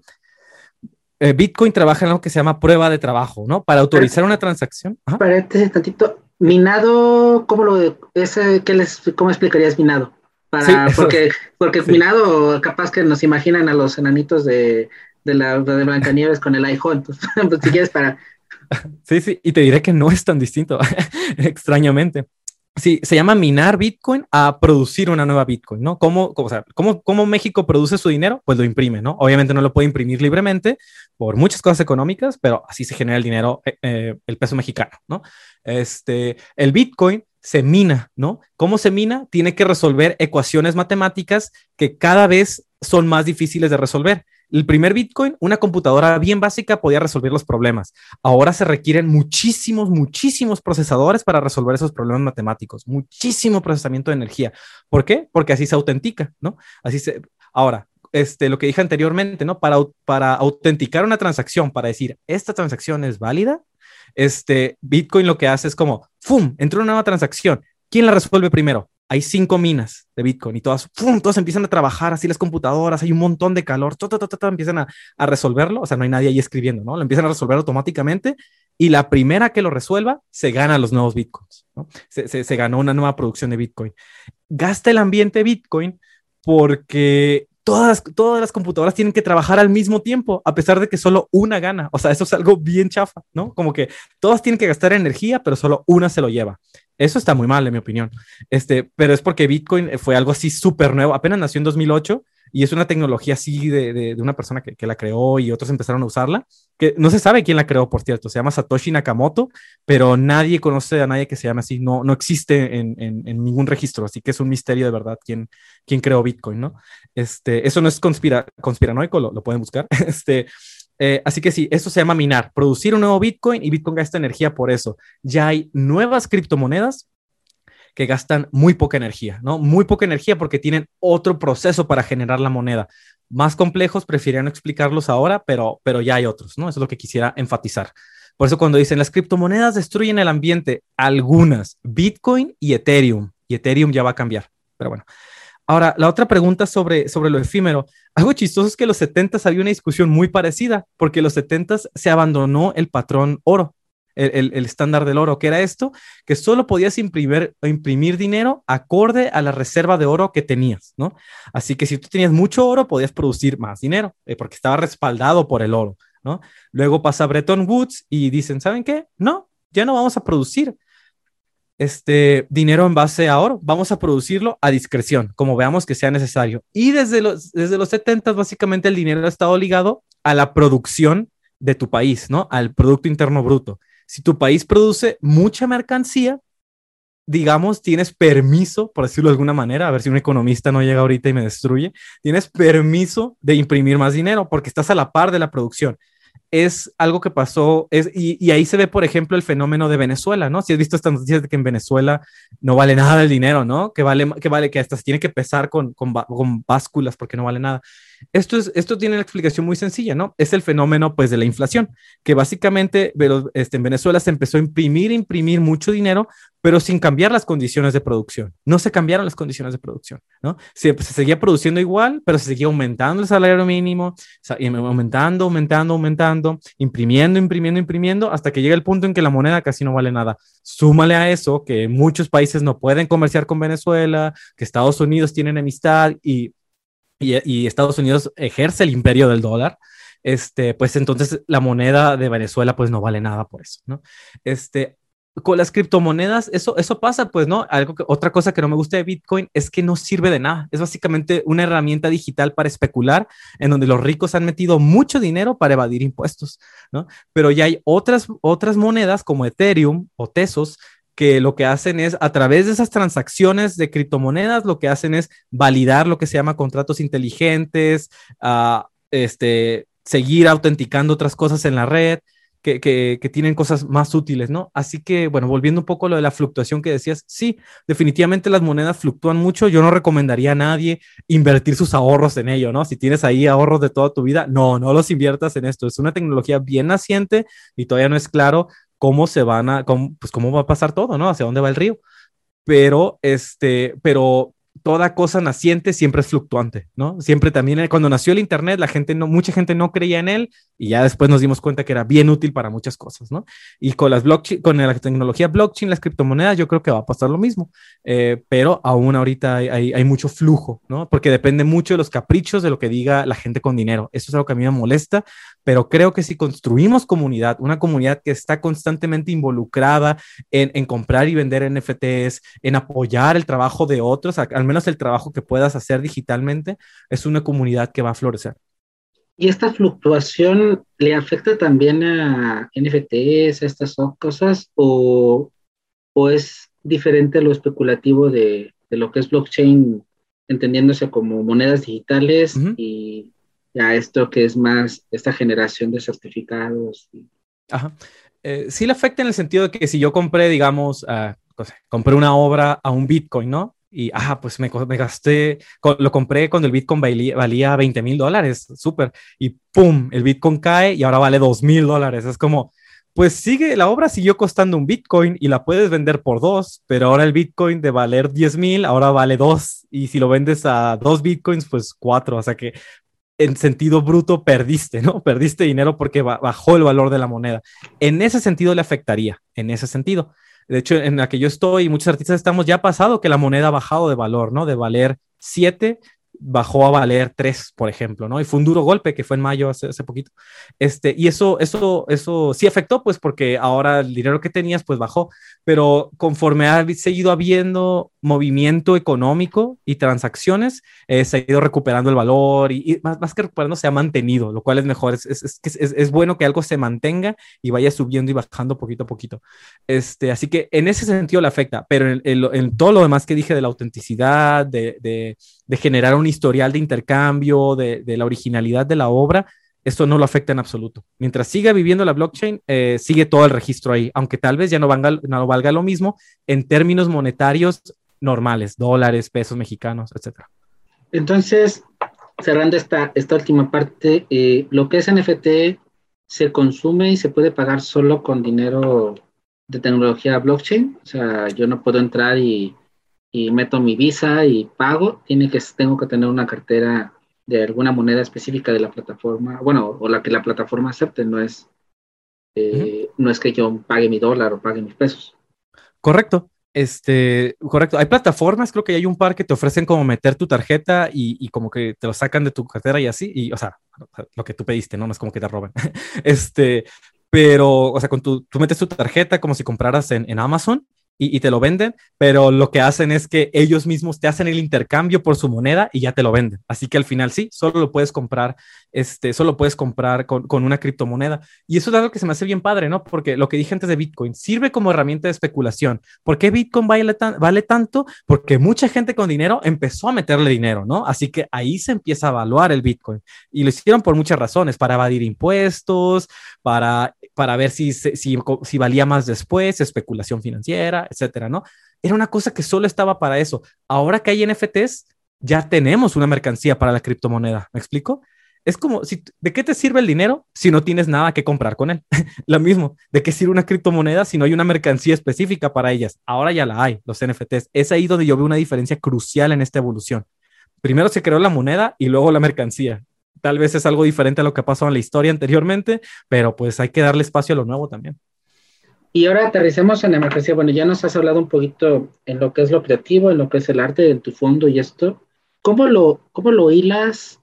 eh, Bitcoin trabaja en lo que se llama prueba de trabajo, ¿no? Para autorizar una transacción. Para este tantito, minado, ¿cómo lo ese, qué les, cómo explicarías minado? Para, porque, porque minado, capaz que nos imaginan a los enanitos de, de la de Blancanieves con el iPhone, pues, pues, si quieres para. Sí, sí, y te diré que no es tan distinto, extrañamente. Sí, se llama minar Bitcoin a producir una nueva Bitcoin, ¿no? ¿Cómo, o ¿cómo, ¿Cómo, México produce su dinero? Pues lo imprime, ¿no? Obviamente no lo puede imprimir libremente por muchas cosas económicas, pero así se genera el dinero, eh, eh, el peso mexicano, ¿no? Este, el Bitcoin se mina, ¿no? ¿Cómo se mina? Tiene que resolver ecuaciones matemáticas que cada vez son más difíciles de resolver. El primer Bitcoin, una computadora bien básica podía resolver los problemas. Ahora se requieren muchísimos, muchísimos procesadores para resolver esos problemas matemáticos, muchísimo procesamiento de energía. ¿Por qué? Porque así se autentica, ¿no? Así se... Ahora, este, lo que dije anteriormente, ¿no? Para, para autenticar una transacción, para decir, esta transacción es válida, este, Bitcoin lo que hace es como, ¡fum!, entró una nueva transacción. ¿Quién la resuelve primero? Hay cinco minas de Bitcoin y todas, ¡pum! todas empiezan a trabajar, así las computadoras, hay un montón de calor, todo, todo, todo, empiezan a, a, resolverlo, o sea, no hay nadie ahí escribiendo, ¿no? Lo empiezan a resolver automáticamente y la primera que lo resuelva se gana los nuevos Bitcoins, ¿no? Se, se, se ganó una nueva producción de Bitcoin. Gasta el ambiente Bitcoin porque todas, todas las computadoras tienen que trabajar al mismo tiempo, a pesar de que solo una gana. O sea, eso es algo bien chafa, ¿no? Como que todas tienen que gastar energía, pero solo una se lo lleva. Eso está muy mal, en mi opinión. Este, pero es porque Bitcoin fue algo así súper nuevo. Apenas nació en 2008 y es una tecnología así de, de, una persona que, que, la creó y otros empezaron a usarla, que no se sabe quién la creó, por cierto. Se llama Satoshi Nakamoto, pero nadie conoce a nadie que se llame así. No, no existe en, en, en ningún registro, así que es un misterio de verdad quién, quién creó Bitcoin, ¿no? Este, eso no es conspira, conspiranoico, lo, lo pueden buscar. Este, eh, así que sí, eso se llama minar, producir un nuevo Bitcoin y Bitcoin gasta energía por eso. Ya hay nuevas criptomonedas que gastan muy poca energía, ¿no? Muy poca energía porque tienen otro proceso para generar la moneda. Más complejos, prefiero no explicarlos ahora, pero, pero ya hay otros, ¿no? Eso es lo que quisiera enfatizar. Por eso cuando dicen las criptomonedas destruyen el ambiente, algunas, Bitcoin y Ethereum, y Ethereum ya va a cambiar, pero bueno. Ahora, la otra pregunta sobre, sobre lo efímero. Algo chistoso es que en los 70 había una discusión muy parecida, porque en los 70 se abandonó el patrón oro, el, estándar del oro, que era esto, que solo podías imprimir, imprimir dinero acorde a la reserva de oro que tenías, ¿no? Así que si tú tenías mucho oro, podías producir más dinero, eh, porque estaba respaldado por el oro, ¿no? Luego pasa Bretton Woods y dicen, ¿saben qué? No, ya no vamos a producir este dinero en base a oro, vamos a producirlo a discreción, como veamos que sea necesario. Y desde los, desde los 70, básicamente el dinero ha estado ligado a la producción de tu país, ¿no? Al Producto Interno Bruto. Si tu país produce mucha mercancía, digamos, tienes permiso, por decirlo de alguna manera, a ver si un economista no llega ahorita y me destruye, tienes permiso de imprimir más dinero porque estás a la par de la producción es algo que pasó, es, y, ahí se ve, por ejemplo, el fenómeno de Venezuela, ¿no? Si has visto estas noticias de que en Venezuela no vale nada el dinero, ¿no? Que vale, que vale, que hasta se tiene que pesar con, con, con básculas porque no vale nada. Esto, es, esto tiene una explicación muy sencilla, ¿no? Es el fenómeno, pues, de la inflación, que básicamente este, en Venezuela se empezó a imprimir, imprimir mucho dinero, pero sin cambiar las condiciones de producción. No se cambiaron las condiciones de producción, ¿no? Se, se seguía produciendo igual, pero se seguía aumentando el salario mínimo, aumentando, aumentando, aumentando, imprimiendo, imprimiendo, imprimiendo, hasta que llega el punto en que la moneda casi no vale nada. Súmale a eso que muchos países no pueden comerciar con Venezuela, que Estados Unidos tienen enemistad y y, Estados Unidos ejerce el imperio del dólar, este, pues entonces la moneda de Venezuela pues no vale nada por eso, ¿no? Este, con las criptomonedas, eso, eso pasa, pues, ¿no? Algo que, otra cosa que no me gusta de Bitcoin es que no sirve de nada. Es básicamente una herramienta digital para especular, en donde los ricos han metido mucho dinero para evadir impuestos, ¿no? Pero ya hay otras, otras monedas como Ethereum o Tesos que lo que hacen es, a través de esas transacciones de criptomonedas, lo que hacen es validar lo que se llama contratos inteligentes, uh, este, seguir autenticando otras cosas en la red, que, que, que, tienen cosas más útiles, ¿no? Así que, bueno, volviendo un poco a lo de la fluctuación que decías, sí, definitivamente las monedas fluctúan mucho. Yo no recomendaría a nadie invertir sus ahorros en ello, ¿no? Si tienes ahí ahorros de toda tu vida, no, no los inviertas en esto. Es una tecnología bien naciente y todavía no es claro cómo se van a, cómo, pues cómo va a pasar todo, ¿no? Hacia dónde va el río. Pero, este, pero toda cosa naciente siempre es fluctuante, ¿no? Siempre también eh, cuando nació el Internet, la gente no, mucha gente no creía en él y ya después nos dimos cuenta que era bien útil para muchas cosas, ¿no? Y con las blockchain, con la tecnología blockchain, las criptomonedas, yo creo que va a pasar lo mismo, eh, pero aún ahorita hay, hay, mucho flujo, ¿no? Porque depende mucho de los caprichos de lo que diga la gente con dinero. Eso es algo que a mí me molesta, pero creo que si construimos comunidad, una comunidad que está constantemente involucrada en, en comprar y vender NFTs, en apoyar el trabajo de otros, al menos el trabajo que puedas hacer digitalmente, es una comunidad que va a florecer. ¿Y esta fluctuación le afecta también a NFTs, a estas cosas, o, o es diferente a lo especulativo de, de, lo que es blockchain, entendiéndose como monedas digitales y ya esto que es más esta generación de certificados? Ajá. Eh, sí le afecta en el sentido de que si yo compré, digamos, uh, compré una obra a un Bitcoin, ¿no? Y, ah, pues me, me, gasté, lo compré cuando el Bitcoin valía, valía 20 mil dólares, súper, y pum, el Bitcoin cae y ahora vale 2 mil dólares. Es como, pues sigue, la obra siguió costando un Bitcoin y la puedes vender por dos, pero ahora el Bitcoin de valer 10 mil, ahora vale dos, y si lo vendes a dos Bitcoins, pues cuatro, o sea que en sentido bruto perdiste, ¿no? Perdiste dinero porque bajó el valor de la moneda. En ese sentido le afectaría, en ese sentido. De hecho, en la que yo estoy, muchos artistas estamos ya pasado que la moneda ha bajado de valor, ¿no? De valer 7 bajó a valer 3, por ejemplo, ¿no? Y fue un duro golpe que fue en mayo hace, hace, poquito. Este, y eso, eso, eso sí afectó, pues, porque ahora el dinero que tenías, pues, bajó. Pero conforme ha seguido habiendo movimiento económico y transacciones, eh, se ha ido recuperando el valor y, más, más, que recuperando, se ha mantenido, lo cual es mejor. Es, es, es, es, bueno que algo se mantenga y vaya subiendo y bajando poquito a poquito. Este, así que en ese sentido le afecta, pero en, en, en todo lo demás que dije de la autenticidad, de, de, de generar un historial de intercambio, de, de la originalidad de la obra, esto no lo afecta en absoluto. Mientras siga viviendo la blockchain, eh, sigue todo el registro ahí, aunque tal vez ya no valga, no valga lo mismo en términos monetarios normales, dólares, pesos mexicanos, etcétera. Entonces, cerrando esta, esta última parte, eh, lo que es NFT se consume y se puede pagar solo con dinero de tecnología blockchain. O sea, yo no puedo entrar y, y meto mi visa y pago. Tiene que, tengo que tener una cartera de alguna moneda específica de la plataforma, bueno, o la que la plataforma acepte, no es, eh, no es que yo pague mi dólar o pague mis pesos. Correcto. Este, correcto. Hay plataformas, creo que hay un par que te ofrecen como meter tu tarjeta y, como que te lo sacan de tu cartera y así, y o sea, lo que tú pediste, ¿no? Es como que te roben. este, pero, o sea, con tu, tú metes tu tarjeta como si compraras en Amazon y, te lo venden, pero lo que hacen es que ellos mismos te hacen el intercambio por su moneda y ya te lo venden. Así que al final sí, solo lo puedes comprar, este, solo puedes comprar con, con una criptomoneda. Y eso es algo que se me hace bien padre, ¿no? Porque lo que dije antes de Bitcoin sirve como herramienta de especulación. ¿Por qué Bitcoin vale, vale tanto? Porque mucha gente con dinero empezó a meterle dinero, ¿no? Así que ahí se empieza a evaluar el Bitcoin. Y lo hicieron por muchas razones, para evadir impuestos, para, para ver si, si, si valía más después, especulación financiera, etcétera, ¿no? Era una cosa que solo estaba para eso. Ahora que hay NFTs, ya tenemos una mercancía para la criptomoneda. ¿Me explico? Es como, si, ¿de qué te sirve el dinero si no tienes nada que comprar con él? Lo mismo, ¿de qué sirve una criptomoneda si no hay una mercancía específica para ellas? Ahora ya la hay, los NFTs. Es ahí donde yo veo una diferencia crucial en esta evolución. Primero se creó la moneda y luego la mercancía. Tal vez es algo diferente a lo que pasó en la historia anteriormente, pero pues hay que darle espacio a lo nuevo también. Y ahora aterricemos en mercancía. Bueno, ya nos has hablado un poquito en lo que es lo creativo, en lo que es el arte, en tu fondo y esto. ¿Cómo lo, cómo lo hilas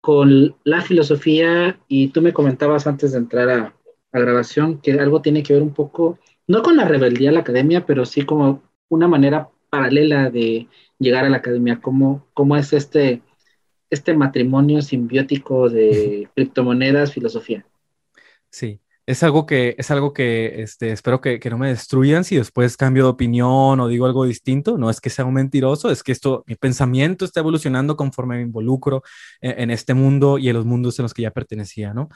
con la filosofía? Y tú me comentabas antes de entrar a, a grabación que algo tiene que ver un poco, no con la rebeldía a la academia, pero sí como una manera paralela de llegar a la academia. ¿Cómo, cómo es este, este matrimonio simbiótico de criptomonedas, filosofía? Sí, es algo que, es algo que este, espero que, que, no me destruyan si después cambio de opinión o digo algo distinto. No es que sea un mentiroso, es que esto, mi pensamiento está evolucionando conforme me involucro en, en este mundo y en los mundos en los que ya pertenecía, ¿no?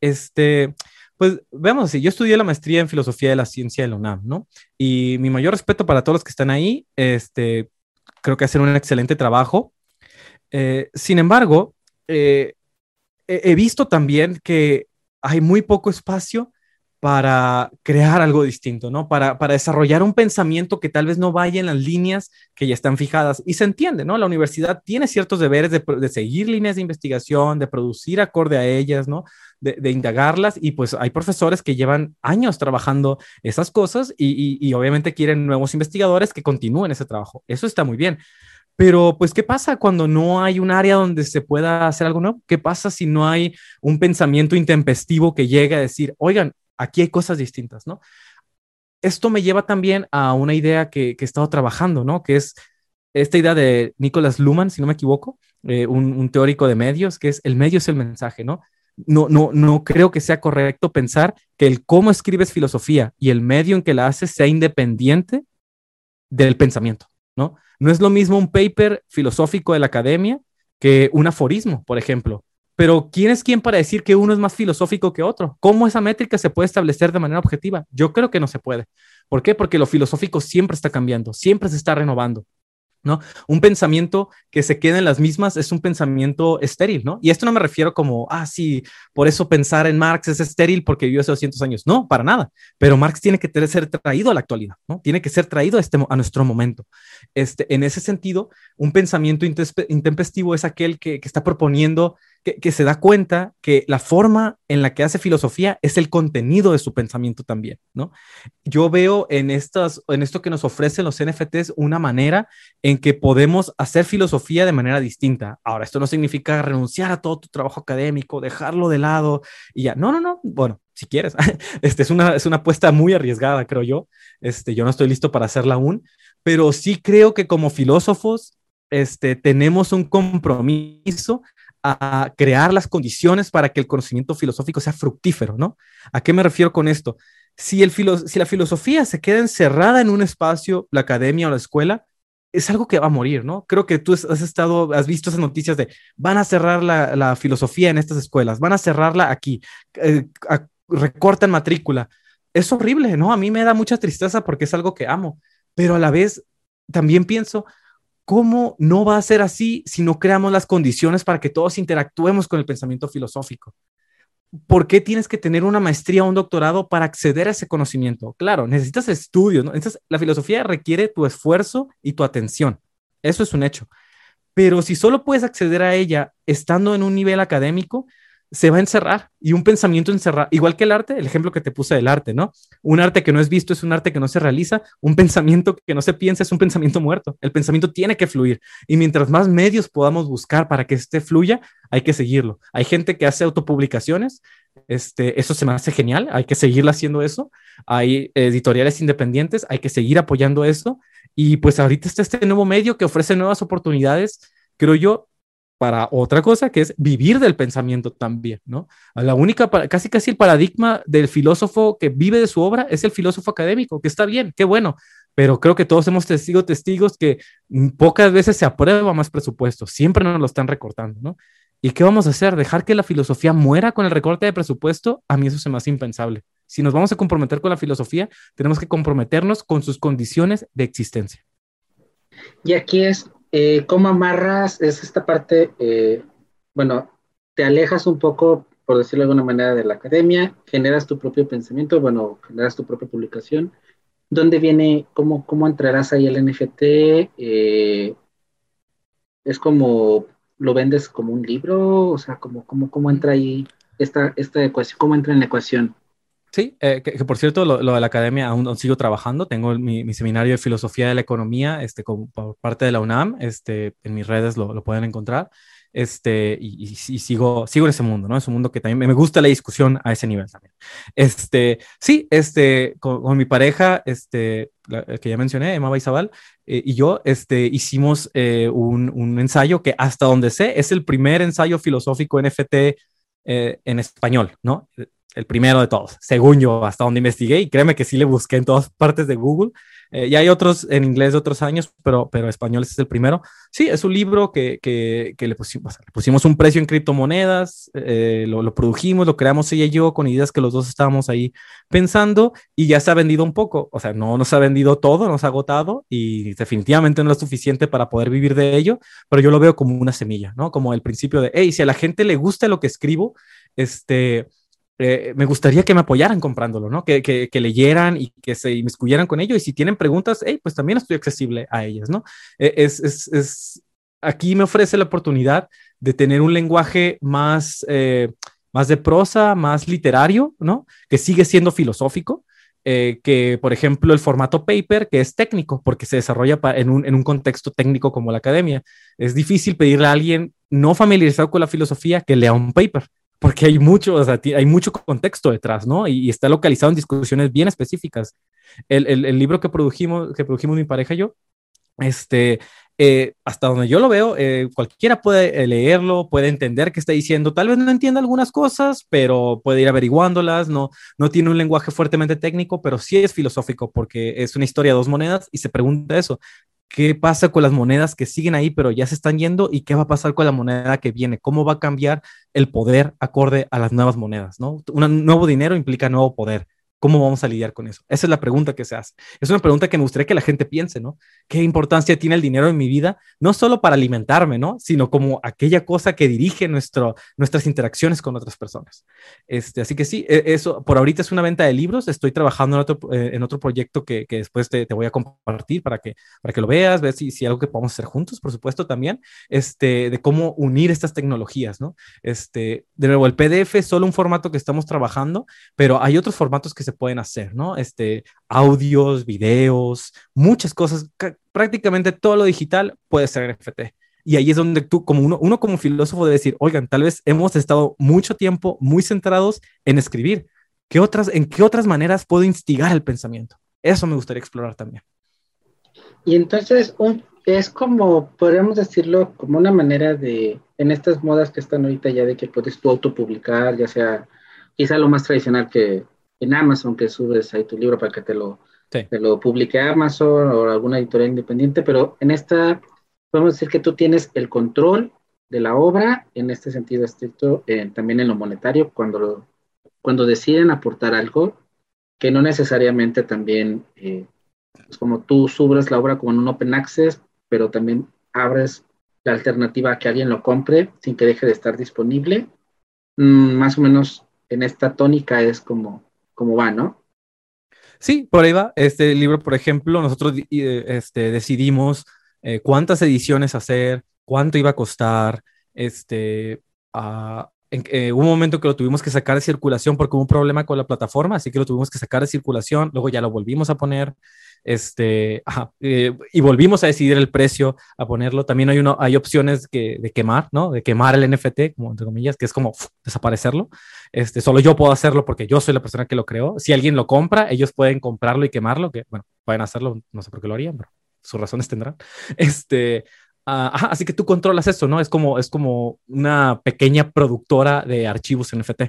Este, pues veamos así, yo estudié la maestría en filosofía de la ciencia de la UNAM, ¿no? Y mi mayor respeto para todos los que están ahí, este, creo que hacen un excelente trabajo. Eh, sin embargo, eh, he visto también que hay muy poco espacio para crear algo distinto, ¿no? Para, para desarrollar un pensamiento que tal vez no vaya en las líneas que ya están fijadas. Y se entiende, ¿no? La universidad tiene ciertos deberes de, de seguir líneas de investigación, de producir acorde a ellas, ¿no? De, de indagarlas. Y pues hay profesores que llevan años trabajando esas cosas y, y, y obviamente quieren nuevos investigadores que continúen ese trabajo. Eso está muy bien. Pero, pues, ¿qué pasa cuando no hay un área donde se pueda hacer algo nuevo? ¿Qué pasa si no hay un pensamiento intempestivo que llegue a decir, oigan, aquí hay cosas distintas, ¿no? Esto me lleva también a una idea que, que he estado trabajando, ¿no? Que es esta idea de Nicholas Luhmann, si no me equivoco, eh, un, un, teórico de medios, que es el medio es el mensaje, ¿no? No, no, no creo que sea correcto pensar que el cómo escribes filosofía y el medio en que la haces sea independiente del pensamiento, ¿no? No es lo mismo un paper filosófico de la academia que un aforismo, por ejemplo. Pero ¿quién es quién para decir que uno es más filosófico que otro? ¿Cómo esa métrica se puede establecer de manera objetiva? Yo creo que no se puede. ¿Por qué? Porque lo filosófico siempre está cambiando, siempre se está renovando. ¿No? Un pensamiento que se queda en las mismas es un pensamiento estéril, ¿no? Y esto no me refiero como, ah, sí, por eso pensar en Marx es estéril porque vivió hace 200 años. No, para nada. Pero Marx tiene que ser traído a la actualidad, ¿no? Tiene que ser traído a, este, a nuestro momento. Este, en ese sentido, un pensamiento intempestivo es aquel que, que está proponiendo que, se da cuenta que la forma en la que hace filosofía es el contenido de su pensamiento también, ¿no? Yo veo en, estas, en esto que nos ofrecen los NFTs una manera en que podemos hacer filosofía de manera distinta. Ahora, esto no significa renunciar a todo tu trabajo académico, dejarlo de lado y ya. No, no, no. Bueno, si quieres. Este es una, es una apuesta muy arriesgada, creo yo. Este, yo no estoy listo para hacerla aún, pero sí creo que como filósofos este, tenemos un compromiso a crear las condiciones para que el conocimiento filosófico sea fructífero, ¿no? ¿A qué me refiero con esto? Si, el si la filosofía se queda encerrada en un espacio, la academia o la escuela, es algo que va a morir, ¿no? Creo que tú has estado, has visto esas noticias de van a cerrar la, filosofía en estas escuelas, van a cerrarla aquí, eh, recortan matrícula. Es horrible, ¿no? A mí me da mucha tristeza porque es algo que amo, pero a la vez también pienso, ¿cómo no va a ser así si no creamos las condiciones para que todos interactuemos con el pensamiento filosófico? ¿por qué tienes que tener una maestría o un doctorado para acceder a ese conocimiento? Claro, necesitas estudios, ¿no? Entonces, la filosofía requiere tu esfuerzo y tu atención. Eso es un hecho. Pero si solo puedes acceder a ella estando en un nivel académico, se va a encerrar y un pensamiento encerrado, igual que el arte, el ejemplo que te puse del arte, ¿no? Un arte que no es visto es un arte que no se realiza, un pensamiento que no se piensa es un pensamiento muerto. El pensamiento tiene que fluir y mientras más medios podamos buscar para que este fluya, hay que seguirlo. Hay gente que hace autopublicaciones, este, eso se me hace genial, hay que seguir haciendo eso. Hay editoriales independientes, hay que seguir apoyando eso y pues ahorita está este nuevo medio que ofrece nuevas oportunidades creo yo, para otra cosa que es vivir del pensamiento también, ¿no? La única, casi casi el paradigma del filósofo que vive de su obra es el filósofo académico, que está bien, qué bueno, pero creo que todos hemos sido testigos que pocas veces se aprueba más presupuesto, siempre nos lo están recortando, ¿no? ¿Y qué vamos a hacer? ¿Dejar que la filosofía muera con el recorte de presupuesto? A mí eso se me hace impensable. Si nos vamos a comprometer con la filosofía, tenemos que comprometernos con sus condiciones de existencia. Y aquí es eh, ¿Cómo amarras? Es esta parte, eh, bueno, te alejas un poco, por decirlo de alguna manera, de la academia, generas tu propio pensamiento, bueno, generas tu propia publicación. ¿Dónde viene, cómo, cómo entrarás ahí el NFT? Eh, ¿Es como, lo vendes como un libro? O sea, ¿cómo, cómo, cómo entra ahí esta, esta ecuación? ¿Cómo entra en la ecuación? Sí, eh, que, por cierto, lo, de la academia aún, sigo trabajando. Tengo mi, seminario de filosofía de la economía este, por parte de la UNAM. Este, en mis redes lo, lo pueden encontrar. Este, y, sigo, sigo en ese mundo, ¿no? Es un mundo que también me gusta la discusión a ese nivel también. Este, sí, este, con, mi pareja, este, que ya mencioné, Emma Baizabal, eh, y yo, este, hicimos eh, un, un, ensayo que hasta donde sé es el primer ensayo filosófico NFT en español, ¿no? el primero de todos, según yo, hasta donde investigué, y créeme que sí le busqué en todas partes de Google. Eh, y hay otros en inglés de otros años, pero, pero español es el primero. Sí, es un libro que, que, que le, pusimos, pusimos, un precio en criptomonedas, eh, lo, lo, produjimos, lo creamos ella y yo con ideas que los dos estábamos ahí pensando y ya se ha vendido un poco. O sea, no nos ha vendido todo, nos ha agotado y definitivamente no es suficiente para poder vivir de ello, pero yo lo veo como una semilla, ¿no? Como el principio de, hey, si a la gente le gusta lo que escribo, este eh, me gustaría que me apoyaran comprándolo, ¿no? Que, que, leyeran y que se inmiscuyeran con ello. Y si tienen preguntas, hey, pues también estoy accesible a ellas, ¿no? Eh, es, es, es, aquí me ofrece la oportunidad de tener un lenguaje más, eh, más de prosa, más literario, ¿no? Que sigue siendo filosófico. que, por ejemplo, el formato paper, que es técnico, porque se desarrolla en un, en un contexto técnico como la academia. Es difícil pedirle a alguien no familiarizado con la filosofía que lea un paper porque hay mucho, o sea, hay mucho contexto detrás, ¿no? Y, está localizado en discusiones bien específicas. El, el, libro que produjimos, que produjimos mi pareja y yo, este, eh, hasta donde yo lo veo, eh, cualquiera puede eh, leerlo, puede entender qué está diciendo. Tal vez no entienda algunas cosas, pero puede ir averiguándolas. No, no tiene un lenguaje fuertemente técnico, pero sí es filosófico porque es una historia de dos monedas y se pregunta eso qué pasa con las monedas que siguen ahí, pero ya se están yendo y qué va a pasar con la moneda que viene, cómo va a cambiar el poder acorde a las nuevas monedas, ¿no? Un nuevo dinero implica nuevo poder. ¿Cómo vamos a lidiar con eso? Esa es la pregunta que se hace. Es una pregunta que me gustaría que la gente piense, ¿no? ¿Qué importancia tiene el dinero en mi vida? No solo para alimentarme, ¿no? Sino como aquella cosa que dirige nuestro, nuestras interacciones con otras personas. Este, así que sí, e, eso por ahorita es una venta de libros. Estoy trabajando en otro, eh, en otro proyecto que, que después te, te, voy a compartir para que, para que lo veas, ver si, si algo que podamos hacer juntos, por supuesto, también, este, de cómo unir estas tecnologías, ¿no? Este, de nuevo, el PDF es solo un formato que estamos trabajando, pero hay otros formatos que se pueden hacer, ¿no? Este, audios, videos, muchas cosas, prácticamente todo lo digital puede ser NFT. Y ahí es donde tú, como uno, uno como filósofo, debe decir, oigan, tal vez hemos estado mucho tiempo muy centrados en escribir. ¿Qué otras, ¿En qué otras maneras puedo instigar el pensamiento? Eso me gustaría explorar también. Y entonces un, es como, podríamos decirlo, como una manera de, en estas modas que están ahorita ya de que puedes tú autopublicar, ya sea quizá lo más tradicional que en Amazon que subes ahí tu libro para que te lo lo publique Amazon o alguna editorial independiente, pero en esta podemos decir que tú tienes el control de la obra en este sentido estricto, eh, también en lo monetario, cuando, cuando deciden aportar algo, que no necesariamente también eh, es como tú subes la obra como en un open access, pero también abres la alternativa a que alguien lo compre sin que deje de estar disponible. Mm, más o menos en esta tónica es como, como va, ¿no? Sí, por ahí va. Este libro, por ejemplo, nosotros eh, este, decidimos eh, cuántas ediciones hacer, cuánto iba a costar. Este, uh, en, eh, un momento que lo tuvimos que sacar de circulación porque hubo un problema con la plataforma, así que lo tuvimos que sacar de circulación. Luego ya lo volvimos a poner este, eh, y volvimos a decidir el precio a ponerlo. También hay, uno, hay opciones que, de quemar, ¿no? De quemar el NFT, como entre comillas, que es como desaparecerlo. Este, solo yo puedo hacerlo porque yo soy la persona que lo creó. Si alguien lo compra, ellos pueden comprarlo y quemarlo, que bueno, pueden hacerlo, no sé por qué lo harían, pero sus razones tendrán. Este, uh, así que tú controlas eso, ¿no? Es como, es como una pequeña productora de archivos NFT.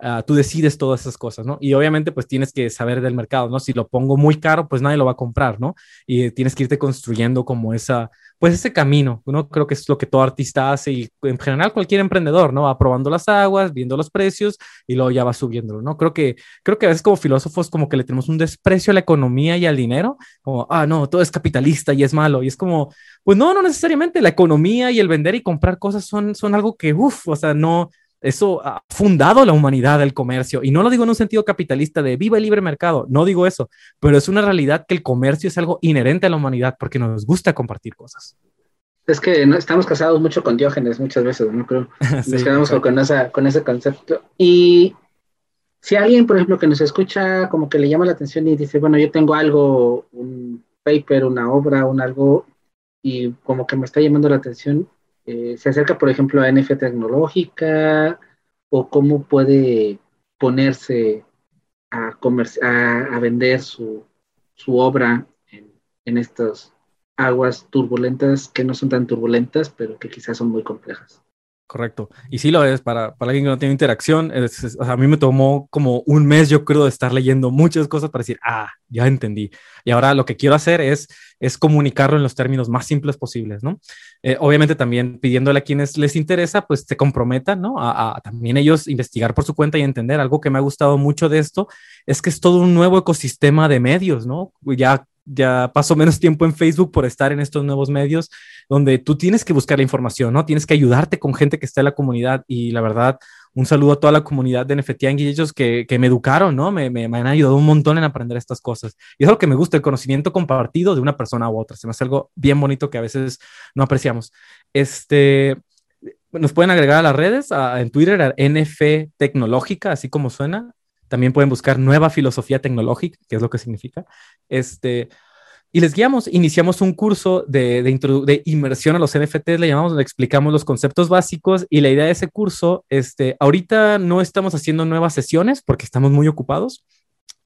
Ah, tú decides todas esas cosas, ¿no? Y obviamente pues tienes que saber del mercado, ¿no? Si lo pongo muy caro, pues nadie lo va a comprar, ¿no? Y tienes que irte construyendo como esa, pues ese camino, ¿no? Creo que es lo que todo artista hace y en general cualquier emprendedor, ¿no? Va probando las aguas, viendo los precios y luego ya va subiéndolo, ¿no? Creo que, creo que a veces como filósofos como que le tenemos un desprecio a la economía y al dinero, como, ah, no, todo es capitalista y es malo. Y es como, pues no, no necesariamente la economía y el vender y comprar cosas son, son algo que, uff, o sea, no, eso ha fundado la humanidad del comercio. Y no lo digo en un sentido capitalista de viva el libre mercado, no digo eso, pero es una realidad que el comercio es algo inherente a la humanidad porque nos gusta compartir cosas. Es que no, estamos casados mucho con Diógenes muchas veces, ¿no? Creo. Nos quedamos con, esa, con ese concepto. Y si alguien, por ejemplo, que nos escucha, como que le llama la atención y dice, bueno, yo tengo algo, un paper, una obra, un algo, y como que me está llamando la atención, eh, se acerca, por ejemplo, a NF tecnológica o cómo puede ponerse a, a, vender su, obra en, en estas aguas turbulentas que no son tan turbulentas, pero que quizás son muy complejas. Correcto. Y sí lo es, para, para alguien que no tiene interacción, a mí me tomó como un mes, yo creo, de estar leyendo muchas cosas para decir, ah, ya entendí. Y ahora lo que quiero hacer es, es comunicarlo en los términos más simples posibles, ¿no? Eh, obviamente también pidiéndole a quienes les interesa, pues se comprometan, ¿no? A, a, también ellos investigar por su cuenta y entender. Algo que me ha gustado mucho de esto es que es todo un nuevo ecosistema de medios, ¿no? Ya ya paso menos tiempo en Facebook por estar en estos nuevos medios donde tú tienes que buscar la información, ¿no? Tienes que ayudarte con gente que está en la comunidad y la verdad, un saludo a toda la comunidad de y ellos que, que me educaron, ¿no? Me, me, han ayudado un montón en aprender estas cosas. Y es algo que me gusta, el conocimiento compartido de una persona u otra. Se me hace algo bien bonito que a veces no apreciamos. Este, nos pueden agregar a las redes, en Twitter, a NF Tecnológica, así como suena, también pueden buscar nueva filosofía tecnológica, que es lo que significa. Este, y les guiamos, iniciamos un curso de, de, inmersión a los NFTs, le llamamos, le explicamos los conceptos básicos y la idea de ese curso, este, ahorita no estamos haciendo nuevas sesiones porque estamos muy ocupados,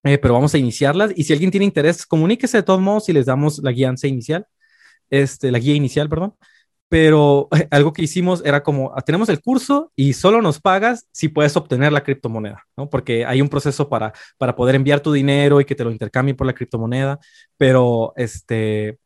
eh, pero vamos a iniciarlas y si alguien tiene interés, comuníquese de todos modos y les damos la guía inicial, este, la guía inicial, perdón pero algo que hicimos era como, ah, tenemos el curso y solo nos pagas si puedes obtener la criptomoneda, ¿no? Porque hay un proceso para, para poder enviar tu dinero y que te lo intercambien por la criptomoneda, pero este,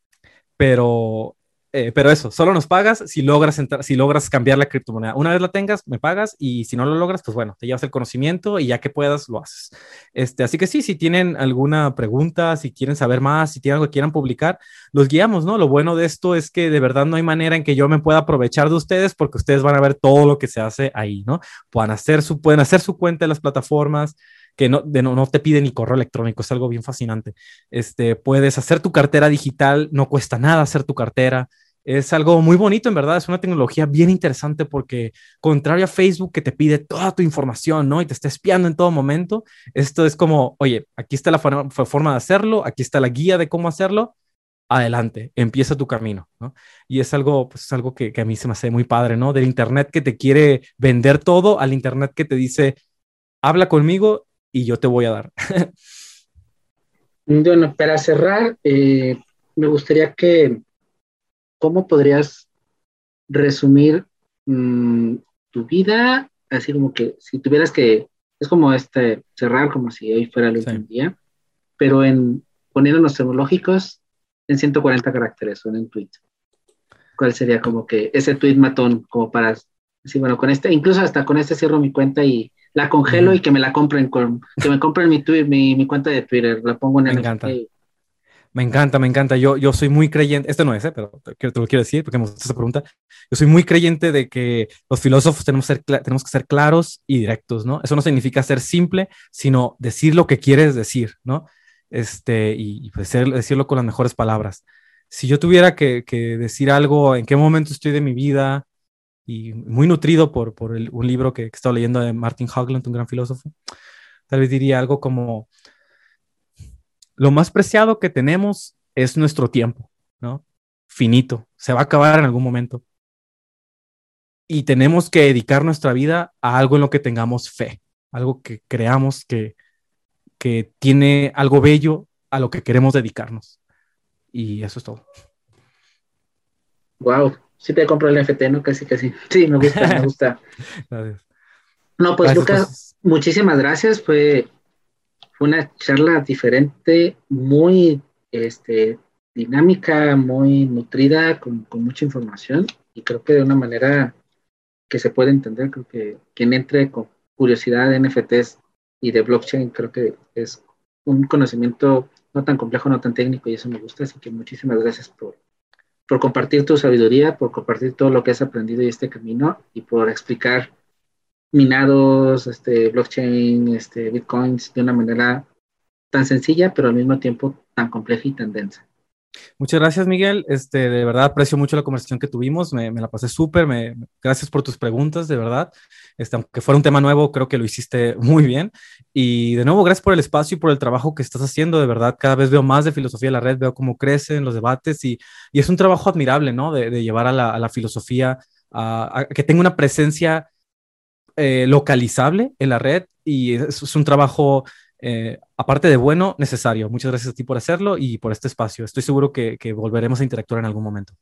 pero eh, pero eso, solo nos pagas si logras, entrar, si logras cambiar la criptomoneda. Una vez la tengas, me pagas y si no lo logras, pues bueno, te llevas el conocimiento y ya que puedas, lo haces. Este, así que sí, si tienen alguna pregunta, si quieren saber más, si tienen algo que quieran publicar, los guiamos, ¿no? Lo bueno de esto es que de verdad no hay manera en que yo me pueda aprovechar de ustedes porque ustedes van a ver todo lo que se hace ahí, ¿no? Pueden hacer su, pueden hacer su cuenta en las plataformas que no, de no, no, te pide ni correo electrónico, es algo bien fascinante. Este, puedes hacer tu cartera digital, no cuesta nada hacer tu cartera es algo muy bonito, en verdad. Es una tecnología bien interesante porque, contrario a Facebook que te pide toda tu información, ¿no? Y te está espiando en todo momento, esto es como, oye, aquí está la forma de hacerlo, aquí está la guía de cómo hacerlo, adelante, empieza tu camino, ¿no? Y es algo, pues, es algo que, que a mí se me hace muy padre, ¿no? Del Internet que te quiere vender todo al Internet que te dice, habla conmigo y yo te voy a dar. bueno, para cerrar, eh, me gustaría que ¿cómo podrías resumir mm, tu vida? Así como que si tuvieras que, es como este, cerrar como si hoy fuera el último día, pero en, poniéndonos tecnológicos, en 140 caracteres o en un tweet. ¿Cuál sería como que ese tweet matón, como para decir, bueno, con este, incluso hasta con este cierro mi cuenta y la congelo y que me la compren con, que me compren mi, tweet, mi, mi cuenta de Twitter, la pongo en Me el encanta. Me encanta, me encanta. Yo, yo soy muy creyente, esto no es, ¿eh? pero te, lo quiero decir porque me gusta esa pregunta. Yo soy muy creyente de que los filósofos tenemos, que ser claros y directos, ¿no? Eso no significa ser simple, sino decir lo que quieres decir, ¿no? Este, y, y pues ser, decirlo con las mejores palabras. Si yo tuviera que, decir algo, en qué momento estoy de mi vida, y muy nutrido por, por un libro que, que he leyendo de Martin Hogland, un gran filósofo, tal vez diría algo como, lo más preciado que tenemos es nuestro tiempo, ¿no? Finito, se va a acabar en algún momento. Y tenemos que dedicar nuestra vida a algo en lo que tengamos fe, algo que creamos que, que tiene algo bello a lo que queremos dedicarnos. Y eso es todo. Wow, sí te compro el NFT, ¿no? Casi, casi. Sí, me gusta, me gusta. Gracias. No, pues gracias, Lucas, muchísimas gracias. Fue una charla diferente, muy este, dinámica, muy nutrida, con, con, mucha información y creo que de una manera que se puede entender, creo que quien entre con curiosidad de NFTs y de blockchain, creo que es un conocimiento no tan complejo, no tan técnico y eso me gusta, así que muchísimas gracias por, por compartir tu sabiduría, por compartir todo lo que has aprendido y este camino y por explicar minados, este, blockchain, este, bitcoins de una manera tan sencilla, pero al mismo tiempo tan compleja y tan densa. Muchas gracias, Miguel. Este, de verdad aprecio mucho la conversación que tuvimos. Me, me la pasé súper. Gracias por tus preguntas, de verdad. Este, aunque fuera un tema nuevo, creo que lo hiciste muy bien. Y de nuevo, gracias por el espacio y por el trabajo que estás haciendo. De verdad, cada vez veo más de filosofía de la red, veo cómo crecen los debates y, y es un trabajo admirable, ¿no? De, de llevar a la, a la filosofía a, a, que tenga una presencia eh, localizable en la red y es, un trabajo eh, aparte de bueno, necesario. Muchas gracias a ti por hacerlo y por este espacio. Estoy seguro que volveremos a interactuar en algún momento.